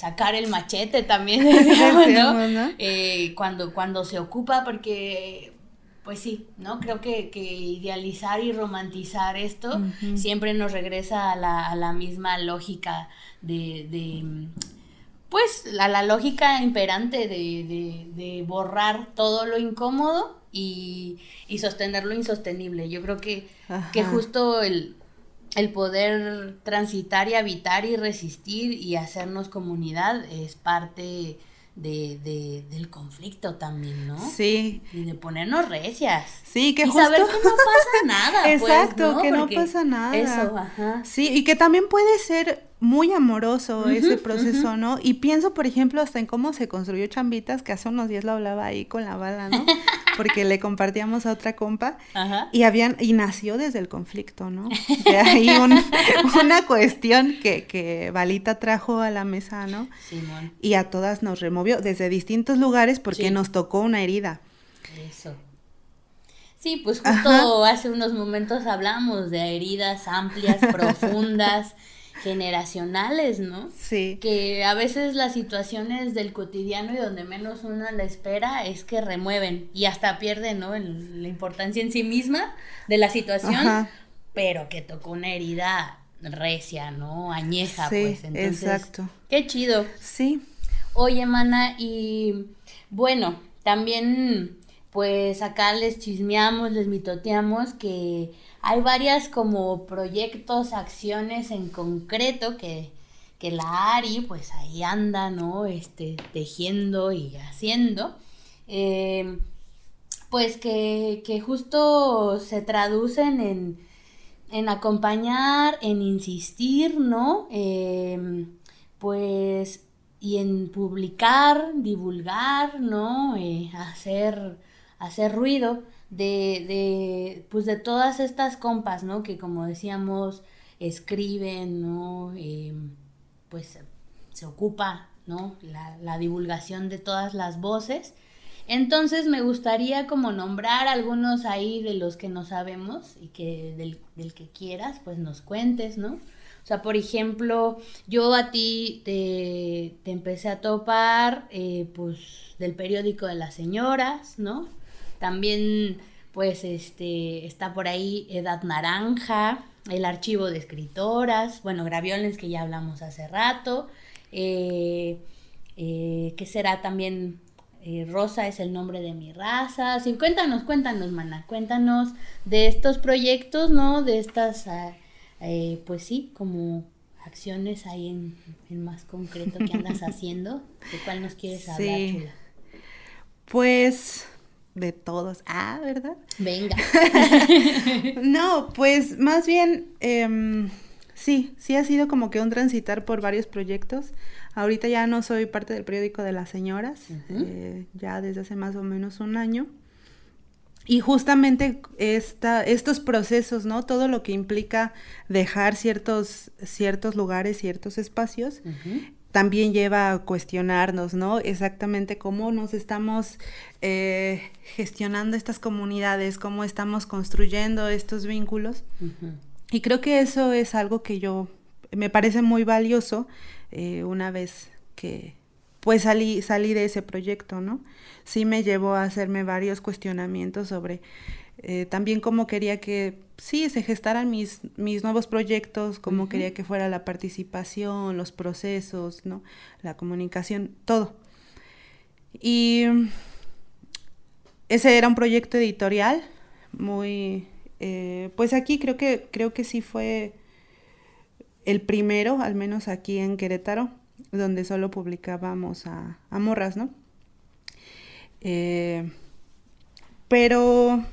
sacar el machete también, ¿no? Eh, cuando, cuando se ocupa, porque, pues sí, ¿no? Creo que, que idealizar y romantizar esto siempre nos regresa a la, a la misma lógica de, de pues, a la lógica imperante de, de, de borrar todo lo incómodo y, y, sostener lo insostenible. Yo creo que, que justo el, el poder transitar y habitar y resistir y hacernos comunidad es parte de, del conflicto también, ¿no? Sí. Y de ponernos recias. Sí, que y saber que no pasa nada. Pues, Exacto, que no pasa nada. Eso, ajá. Sí, y que también puede ser muy amoroso ese proceso, ¿no? Y pienso, por ejemplo, hasta en cómo se construyó Chambitas, que hace unos días lo hablaba ahí con la bala, ¿no? Porque le compartíamos a otra compa y habían, y nació desde el conflicto, ¿no? De ahí una cuestión que, que Balita trajo a la mesa, ¿no? Simón. Y a todas nos removió desde distintos lugares porque nos tocó una herida. Eso. Sí, pues justo hace unos momentos hablamos de heridas amplias, profundas generacionales, ¿no? Sí. Que a veces las situaciones del cotidiano y donde menos uno la espera es que remueven y hasta pierden, ¿no? la importancia en sí misma de la situación, pero que tocó una herida recia, ¿no? Añeja, pues. Entonces, exacto. Qué chido. Sí. Oye, mana, y bueno, también pues acá les chismeamos, les mitoteamos que hay varias como proyectos, acciones en concreto que, que la Ari pues ahí anda, ¿no? Este, tejiendo y haciendo. Eh, pues que, que, justo se traducen en, en acompañar, en insistir, ¿no? Em, pues, y en publicar, divulgar, ¿no? Eh, hacer, hacer ruido de, de, pues de todas estas compas, ¿no? Que como decíamos, escriben, ¿no? Em, pues se ocupa, ¿no? La, la divulgación de todas las voces entonces me gustaría como nombrar algunos ahí de los que no sabemos y que del, que quieras, pues nos cuentes, ¿no? O sea, por ejemplo, yo a ti te, empecé a topar, eh, pues, del periódico de las señoras, ¿no? También, pues, este, está por ahí Edad Naranja, el archivo de escritoras, bueno, Gravioles que ya hablamos hace rato, eh, eh, que será también eh, Rosa es el nombre de mi raza. Sí, cuéntanos, cuéntanos, mana, cuéntanos de estos proyectos, ¿no? De estas, ah, eh, pues sí, como acciones ahí en, más concreto que andas haciendo. ¿De cuál nos quieres hablar, chula? Pues de todos. Ah, ¿verdad? Venga. no, pues más bien, em, sí, sí ha sido como que un transitar por varios proyectos. Ahorita ya no soy parte del periódico de las señoras, eh, ya desde hace más o menos un año. Y justamente esta, estos procesos, ¿no? Todo lo que implica dejar ciertos, ciertos lugares, ciertos espacios, también lleva a cuestionarnos, ¿no? Exactamente cómo nos estamos eh, gestionando estas comunidades, cómo estamos construyendo estos vínculos. Y creo que eso es algo que yo me parece muy valioso eh, una vez que pues salí, salí de ese proyecto, ¿no? Sí me llevó a hacerme varios cuestionamientos sobre eh, también cómo quería que, sí, se gestaran mis, mis nuevos proyectos, cómo quería que fuera la participación, los procesos, ¿no? La comunicación, todo. Y ese era un proyecto editorial muy, eh, pues aquí creo que, creo que sí fue el primero, al menos aquí en Querétaro, donde solo publicábamos a, morras, ¿no? Eh, pero,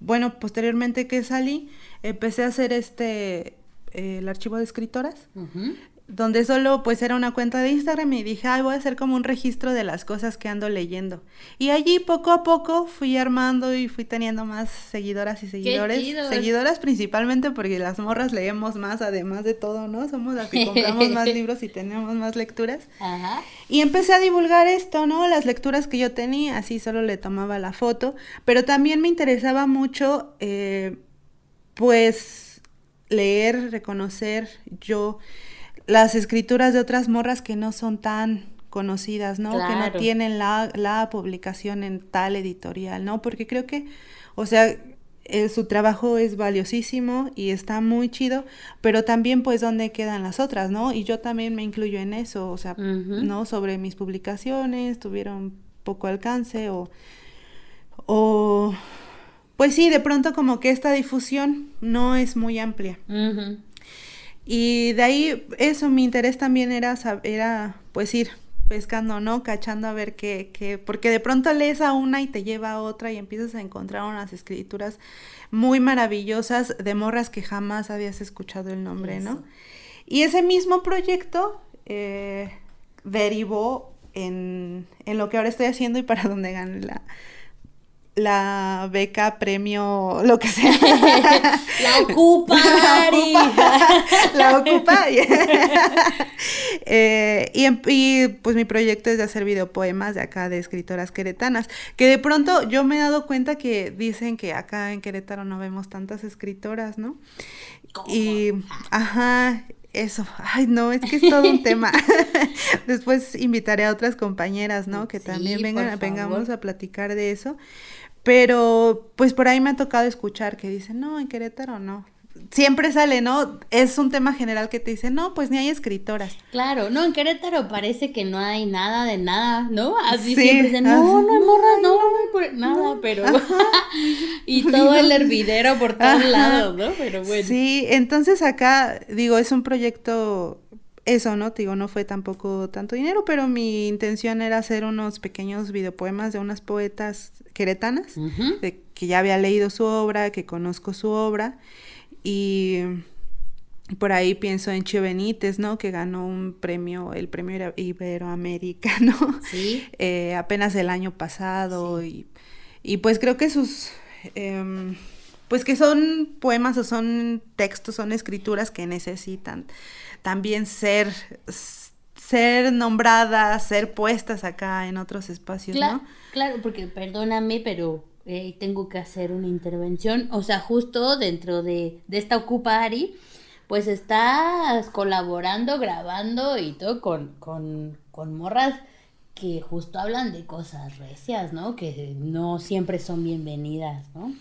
bueno, posteriormente que salí, empecé a hacer este, el archivo de escritoras donde solo pues era una cuenta de Instagram y dije, ay, voy a hacer como un registro de las cosas que ando leyendo. Y allí poco a poco fui armando y fui teniendo más seguidoras y seguidores. Seguidoras principalmente porque las morras leemos más además de todo, ¿no? Somos las que compramos más libros y tenemos más lecturas. Ajá. Y empecé a divulgar esto, ¿no? Las lecturas que yo tenía, así solo le tomaba la foto, pero también me interesaba mucho, eh, pues, leer, reconocer yo las escrituras de otras morras que no son tan conocidas, ¿no? Que no tienen la, la, publicación en tal editorial, ¿no? Porque creo que, o sea, eh, su trabajo es valiosísimo y está muy chido, pero también pues dónde quedan las otras, ¿no? Y yo también me incluyo en eso, o sea, ¿no? Sobre mis publicaciones, tuvieron poco alcance o, o, pues sí, de pronto como que esta difusión no es muy amplia. Y de ahí eso, mi interés también era, era pues ir pescando, ¿no? Cachando a ver qué, qué, porque de pronto lees a una y te lleva a otra y empiezas a encontrar unas escrituras muy maravillosas de morras que jamás habías escuchado el nombre, ¿no? Y ese mismo proyecto eh, derivó en, en, lo que ahora estoy haciendo y para donde gané la, la beca, premio, lo que sea. la ocupa, la ocupa. Eh, y, pues mi proyecto es de hacer videopoemas de acá de escritoras queretanas, que de pronto yo me he dado cuenta que dicen que acá en Querétaro no vemos tantas escritoras, ¿no? Y, ajá, eso, ay no, es que es todo un tema. Después invitaré a otras compañeras, ¿no? Que también vengan, vengamos a platicar de eso. Pero pues por ahí me ha tocado escuchar que dicen, no, en Querétaro no. Siempre sale, ¿no? Es un tema general que te dicen, no, pues ni hay escritoras. Claro, no, en Querétaro parece que no hay nada de nada, ¿no? Así siempre dicen, no, no hay morras, no, no hay nada, pero... y todo el hervidero por todos lados, ¿no? Pero bueno. Sí, entonces acá, digo, es un proyecto eso, ¿no? Te digo, no fue tampoco tanto dinero, pero mi intención era hacer unos pequeños videopoemas de unas poetas queretanas, de que ya había leído su obra, que conozco su obra, y por ahí pienso en Benítez, ¿no? Que ganó un premio, el premio iberoamericano, Sí. eh, apenas el año pasado. Y, y pues creo que sus, em, pues que son poemas o son textos, son escrituras que necesitan también ser, ser nombradas, ser puestas acá en otros espacios, ¿no? Claro, porque perdóname, pero eh, tengo que hacer una intervención. O sea, justo dentro de, de esta Ocupa Ari, pues estás colaborando, grabando y todo con, con, con morras que justo hablan de cosas recias, ¿no? Que no siempre son bienvenidas, ¿no?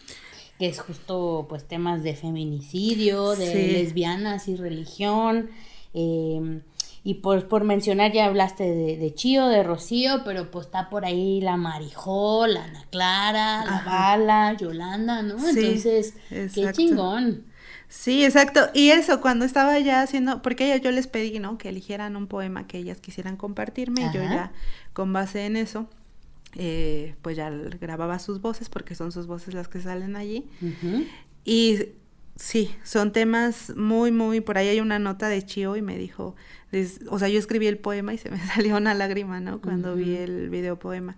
Que es justo, pues, temas de feminicidio, de Sí. lesbianas y religión. eh, y por, por mencionar, ya hablaste de, de Chío, de Rocío, pero pues está por ahí la Marijó, la Ana Clara, la Ajá. Bala, Yolanda, ¿no? Sí, Entonces, qué chingón. Sí, exacto. Y eso, cuando estaba ya haciendo, porque yo les pedí, ¿no? Que eligieran un poema que ellas quisieran compartirme y yo ya, con base en eso, eh, pues ya grababa sus voces, porque son sus voces las que salen allí. Y sí, son temas muy, muy, por ahí hay una nota de Chio y me dijo, o sea, yo escribí el poema y se me salió una lágrima, ¿no? Cuando vi el video poema.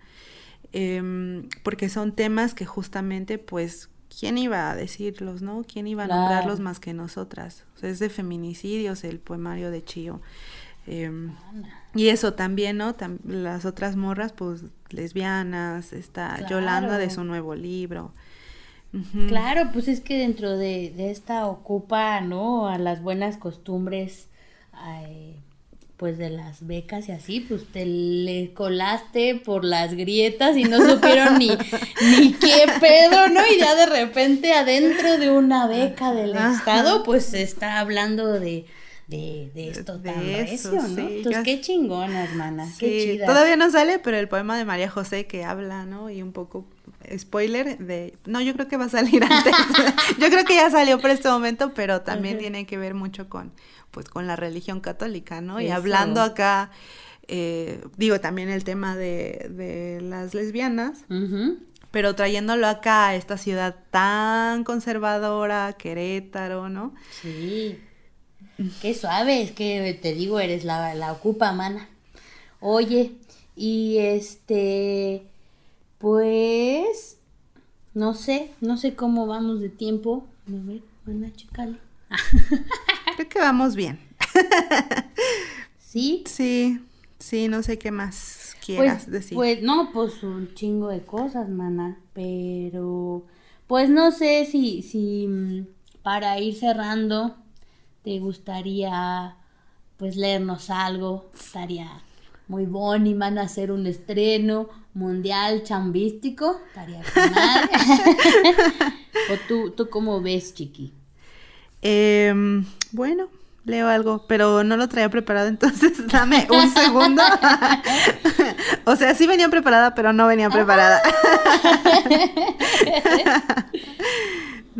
Em, porque son temas que justamente, pues, ¿quién iba a decirlos, no? ¿Quién iba a Claro. nombrarlos más que nosotras? O sea, es de feminicidios el poemario de Chio. Em, y eso también, ¿no? Tam- las otras morras, pues, lesbianas, está Yolanda de Claro. su nuevo libro. Claro, pues es que dentro de, de esta ocupa, ¿no? A las buenas costumbres, ay, pues de las becas y así, pues te le colaste por las grietas y no supieron ni, ni qué pedo, ¿no? Y ya de repente adentro de una beca del Ajá. Estado, pues se está hablando de, de, de esto De tan eso, recio, ¿no? sí, Entonces, yo- qué chingona, hermana, qué Sí, chida. todavía no sale, pero el poema de María José que habla, ¿no? Y un poco spoiler de... No, yo creo que va a salir antes. yo creo que ya salió por este momento, pero también tiene que ver mucho con, pues, con la religión católica, ¿no? Y hablando acá, eh, digo, también el tema de, de las lesbianas, pero trayéndolo acá a esta ciudad tan conservadora, Querétaro, ¿no? Sí. Qué suave, es que te digo, eres la, la ocupa, mana. Oye, y este, pues, no sé, no sé cómo vamos de tiempo. A ver, mana. Creo que vamos bien. Sí, Sí, sí, no sé qué más quieras pues, decir. pues, no, pues un chingo de cosas, mana, pero, pues no sé si, si mm, para ir cerrando, te gustaría, pues, leernos algo, estaría muy boni, van a hacer un estreno mundial chambístico, estaría madre. o tú, tú cómo ves, chiqui. Em, bueno, leo algo, pero no lo traía preparado, entonces dame un segundo. o sea, sí venía preparada, pero no venía preparada.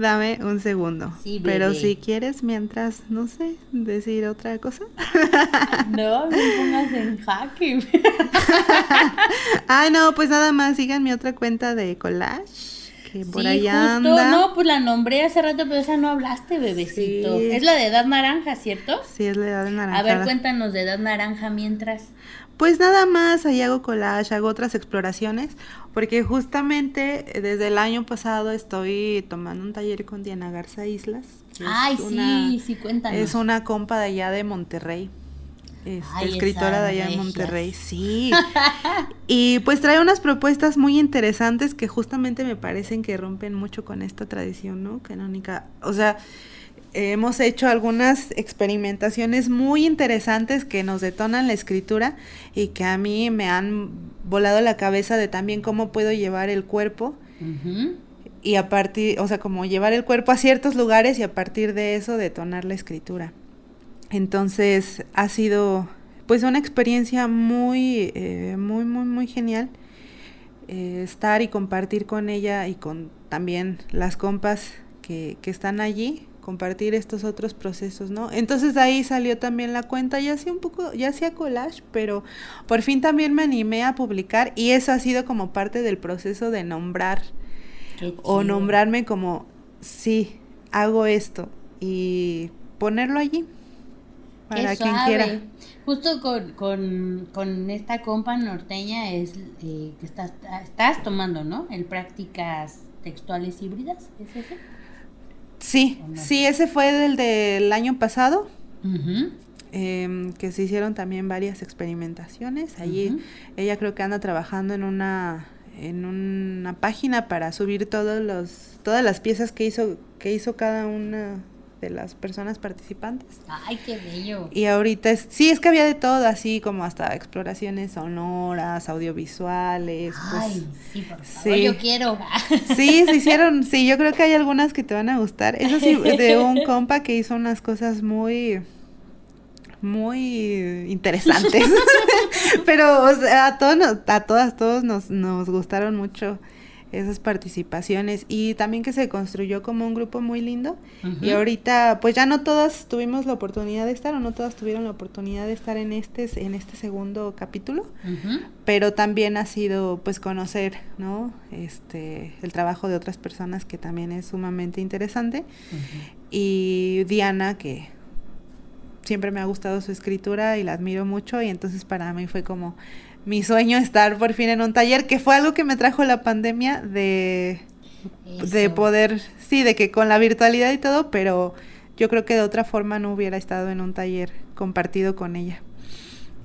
Dame un segundo. Sí, pero bebé. si quieres, mientras, no sé, decir otra cosa. No, me pongas en jaque. ah, no, pues nada más, sigan mi otra cuenta de collage. Que por sí, ahí justo, anda. no, pues la nombré hace rato, pero esa no hablaste, bebecito. Sí. Es la de edad naranja, ¿cierto? Sí, es la edad de naranja. A ver, cuéntanos de edad naranja mientras. Pues nada más, ahí hago collage, hago otras exploraciones, porque justamente eh, desde el año pasado estoy tomando un taller con Diana Garza Islas. Ay, una- sí, sí, cuéntanos. Es una compa de allá de Monterrey. Este, Ay, escritora de allá de regias. Monterrey, sí. y pues trae unas propuestas muy interesantes que justamente me parecen que rompen mucho con esta tradición, ¿no? Canónica. O sea, hemos hecho algunas experimentaciones muy interesantes que nos detonan la escritura y que a mí me han volado la cabeza de también cómo puedo llevar el cuerpo y a partir, o sea, como llevar el cuerpo a ciertos lugares y a partir de eso detonar la escritura. Entonces ha sido pues una experiencia muy, eh, muy, muy, muy genial eh, estar y compartir con ella y con también las compas que, que están allí, compartir estos otros procesos, ¿no? Entonces ahí salió también la cuenta, ya hacía un poco, ya hacía collage, pero por fin también me animé a publicar y eso ha sido como parte del proceso de nombrar o nombrarme como, sí, hago esto. y ponerlo allí para quien quiera. Justo con, con, esta compa norteña es eh, que estás, estás tomando, ¿no? El prácticas textuales híbridas, ¿es ese? Sí, sí, ese fue del del año pasado. Em, que se hicieron también varias experimentaciones. Allí ella creo que anda trabajando en una en una página para subir todos los todas las piezas que hizo que hizo cada una de las personas participantes. Ay, qué bello. Y ahorita es, sí, es que había de todo, así como hasta exploraciones sonoras, audiovisuales. Pues, Ay, sí, por favor, yo quiero. Sí, se hicieron, sí, yo creo que hay algunas que te van a gustar. Eso sí, de un compa que hizo unas cosas muy muy interesantes. Pero o sea, a todos a todas, todos nos, nos gustaron mucho esas participaciones. Y también que se construyó como un grupo muy lindo. Y ahorita pues ya no todas tuvimos la oportunidad de estar o no todas tuvieron la oportunidad de estar en este en este segundo capítulo. Pero también ha sido pues conocer no este el trabajo de otras personas que también es sumamente interesante. Y Diana que siempre me ha gustado su escritura y la admiro mucho y entonces para mí fue como mi sueño estar por fin en un taller, que fue algo que me trajo la pandemia de, de poder, sí, de que con la virtualidad y todo, pero yo creo que de otra forma no hubiera estado en un taller compartido con ella.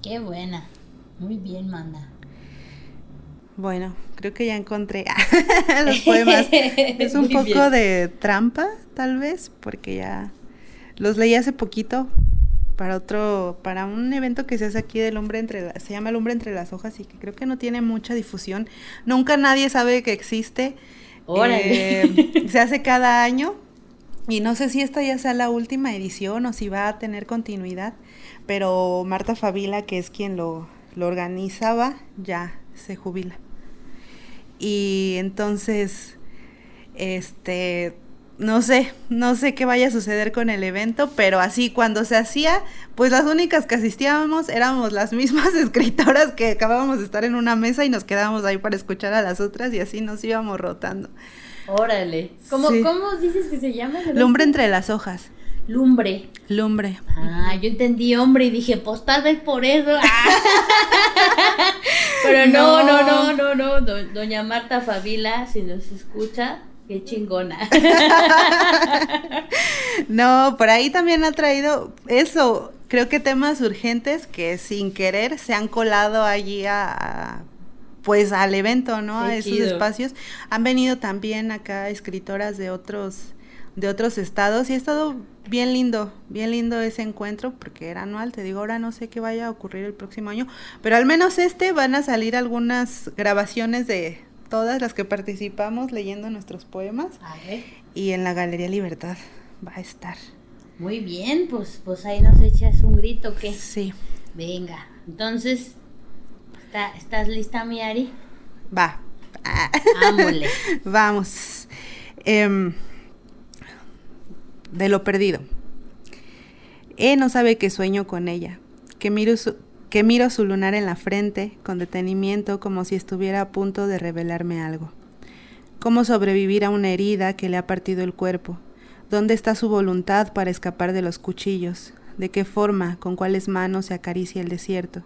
Qué buena, muy bien, Manda. Bueno, creo que ya encontré los poemas. es un poco de trampa, tal vez, porque ya los leí hace poquito, para otro, para un evento que se hace aquí del hombre entre, se llama el hombre entre las hojas y que creo que no tiene mucha difusión. Nunca nadie sabe que existe. Eh, se hace cada año y no sé si esta ya sea la última edición o si va a tener continuidad, pero Marta Favila, que es quien lo, lo organizaba, ya se jubila. Y entonces, este, no sé, no sé qué vaya a suceder con el evento, pero así cuando se hacía, pues las únicas que asistíamos éramos las mismas escritoras que acabábamos de estar en una mesa y nos quedábamos ahí para escuchar a las otras y así nos íbamos rotando. Órale. ¿Cómo, ¿cómo dices que se llama? Lumbre entre las hojas. Lumbre. Lumbre. Ah, yo entendí hombre y dije, pues tal vez por eso. Pero no, no, no, no, no, Doña Marta Favila, si nos escucha, Qué chingona. no, por ahí también ha traído eso, creo que temas urgentes que sin querer se han colado allí a, pues al evento, ¿no? a esos espacios. Han venido también acá escritoras de otros de otros estados y ha estado bien lindo, bien lindo ese encuentro porque era anual, te digo, ahora no sé qué vaya a ocurrir el próximo año, pero al menos este van a salir algunas grabaciones de, todas las que participamos leyendo nuestros poemas. Y en la Galería Libertad va a estar. Muy bien, pues, pues ahí nos echas un grito, ¿qué? Sí. Venga, entonces, ¿estás lista, mi Ari? Va. Vamos. Em, de lo perdido. E no sabe que sueño con ella, que miro su, que miro su lunar en la frente con detenimiento como si estuviera a punto de revelarme algo. ¿Cómo sobrevivir a una herida que le ha partido el cuerpo? ¿Dónde está su voluntad para escapar de los cuchillos? ¿De qué forma, con cuáles manos se acaricia el desierto?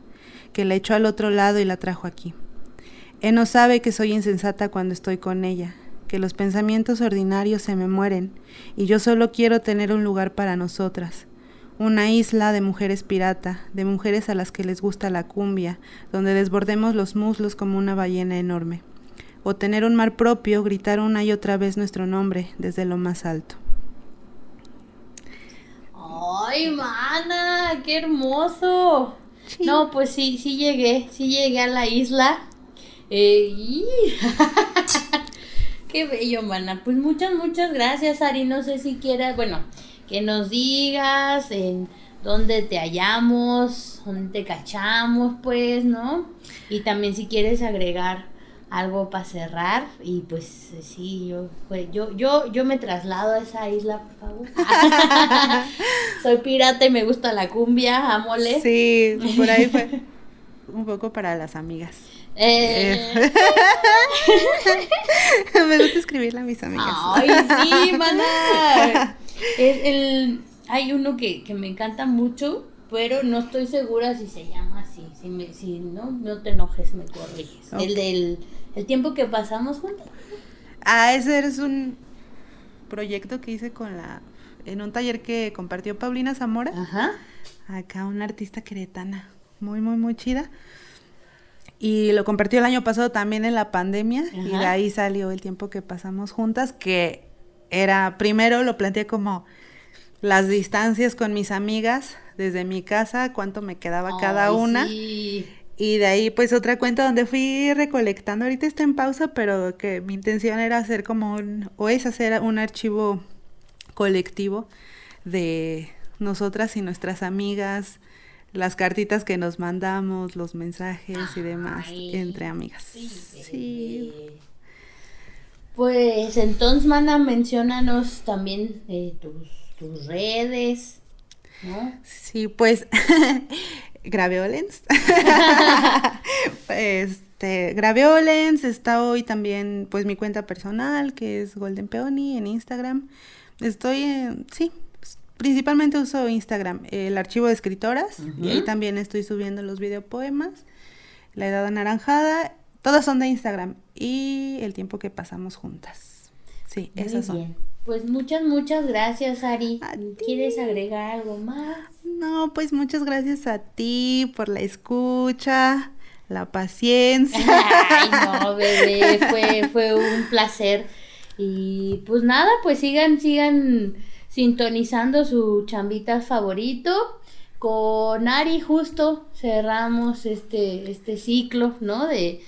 Que la echó al otro lado y la trajo aquí. Él no sabe que soy insensata cuando estoy con ella, que los pensamientos ordinarios se me mueren y yo solo quiero tener un lugar para nosotras, una isla de mujeres pirata, de mujeres a las que les gusta la cumbia, donde desbordemos los muslos como una ballena enorme. O tener un mar propio, gritar una y otra vez nuestro nombre desde lo más alto. ¡Ay, mana! ¡Qué hermoso! No, pues sí, sí llegué, sí llegué a la isla. Eh, ¡Qué bello, mana! Pues muchas, muchas gracias, Ari. No sé si quieras, bueno, que nos digas en dónde te hallamos, dónde te cachamos, pues, ¿no? Y también si quieres agregar algo para cerrar y pues sí, yo, pues, yo, yo, yo me traslado a esa isla, por favor. Soy pirata y me gusta la cumbia, amole. Sí, por ahí fue un poco para las amigas. Eh. me gusta escribirle a mis amigas. Ay, sí, mana. Es el, hay uno que, que me encanta mucho, pero no estoy segura si se llama así. Si, me, si no, no te enojes, me corriges. El del el tiempo que pasamos juntos. Ah, ese es un proyecto que hice con la en un taller que compartió Paulina Zamora. Ajá. Acá una artista queretana, muy, muy, muy chida. Y lo compartió el año pasado también en la pandemia y de ahí salió el tiempo que pasamos juntas, que era, primero lo planteé como las distancias con mis amigas desde mi casa, cuánto me quedaba cada una. sí. Y de ahí pues otra cuenta donde fui recolectando, ahorita está en pausa, pero que mi intención era hacer como un, o es hacer un archivo colectivo de nosotras y nuestras amigas, las cartitas que nos mandamos, los mensajes y demás entre amigas. sí, Sí. Pues entonces, mana, menciónanos también eh, tus, tus redes, ¿no? Sí, pues Graveolens. este, Graveolens, está hoy también pues mi cuenta personal que es Golden Peony en Instagram. Estoy en, sí, pues, principalmente uso Instagram, el archivo de escritoras y ahí también estoy subiendo los videopoemas, La edad anaranjada, todas son de Instagram y el tiempo que pasamos juntas. Sí, Muy esas son. bien. Pues muchas, muchas gracias, Ari. ¿Quieres agregar algo más? No, pues muchas gracias a ti por la escucha, la paciencia. Ay, no, bebé, fue, fue un placer. Y pues nada, pues sigan, sigan sintonizando su chambita favorito. Con Ari justo cerramos este, este ciclo, ¿no? De,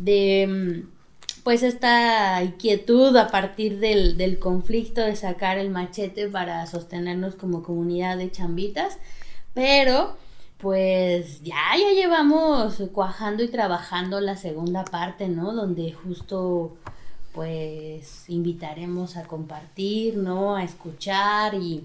de mm, pues esta inquietud a partir del, del conflicto de sacar el machete para sostenernos como comunidad de chambitas. Pero pues ya, ya llevamos cuajando y trabajando la segunda parte, ¿no? Donde justo pues invitaremos a compartir, ¿no? A escuchar y,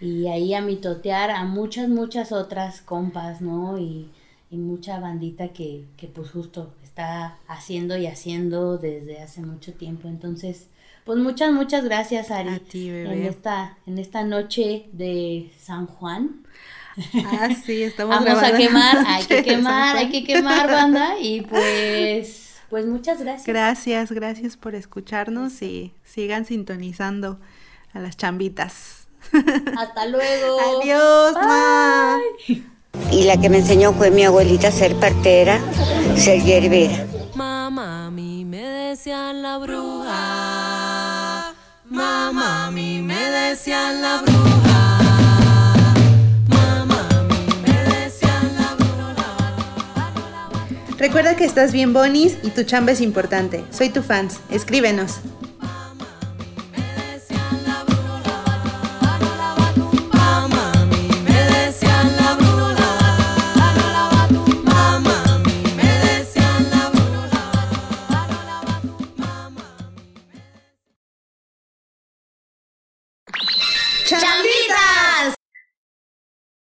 y ahí a mitotear a muchas, muchas otras compas, ¿no? Y, y mucha bandita que, que pues justo está haciendo y haciendo desde hace mucho tiempo. Entonces, pues muchas, muchas gracias, Ari. A ti, En esta, en esta noche de San Juan. Ah, sí, estamos Vamos a quemar, hay que quemar, hay que quemar, banda. Y pues, pues muchas gracias. Gracias, gracias por escucharnos y sigan sintonizando a las chambitas. Hasta luego. Adiós. Y la que me enseñó fue mi abuelita a ser partera, ser hierbera. Mamá, a mí me decían la bruja. Mamá, a mí me decían la bruja. Mamá, a mí me decían la bruja. Recuerda que estás bien bonis y tu chamba es importante. Soy tu fans. Escríbenos.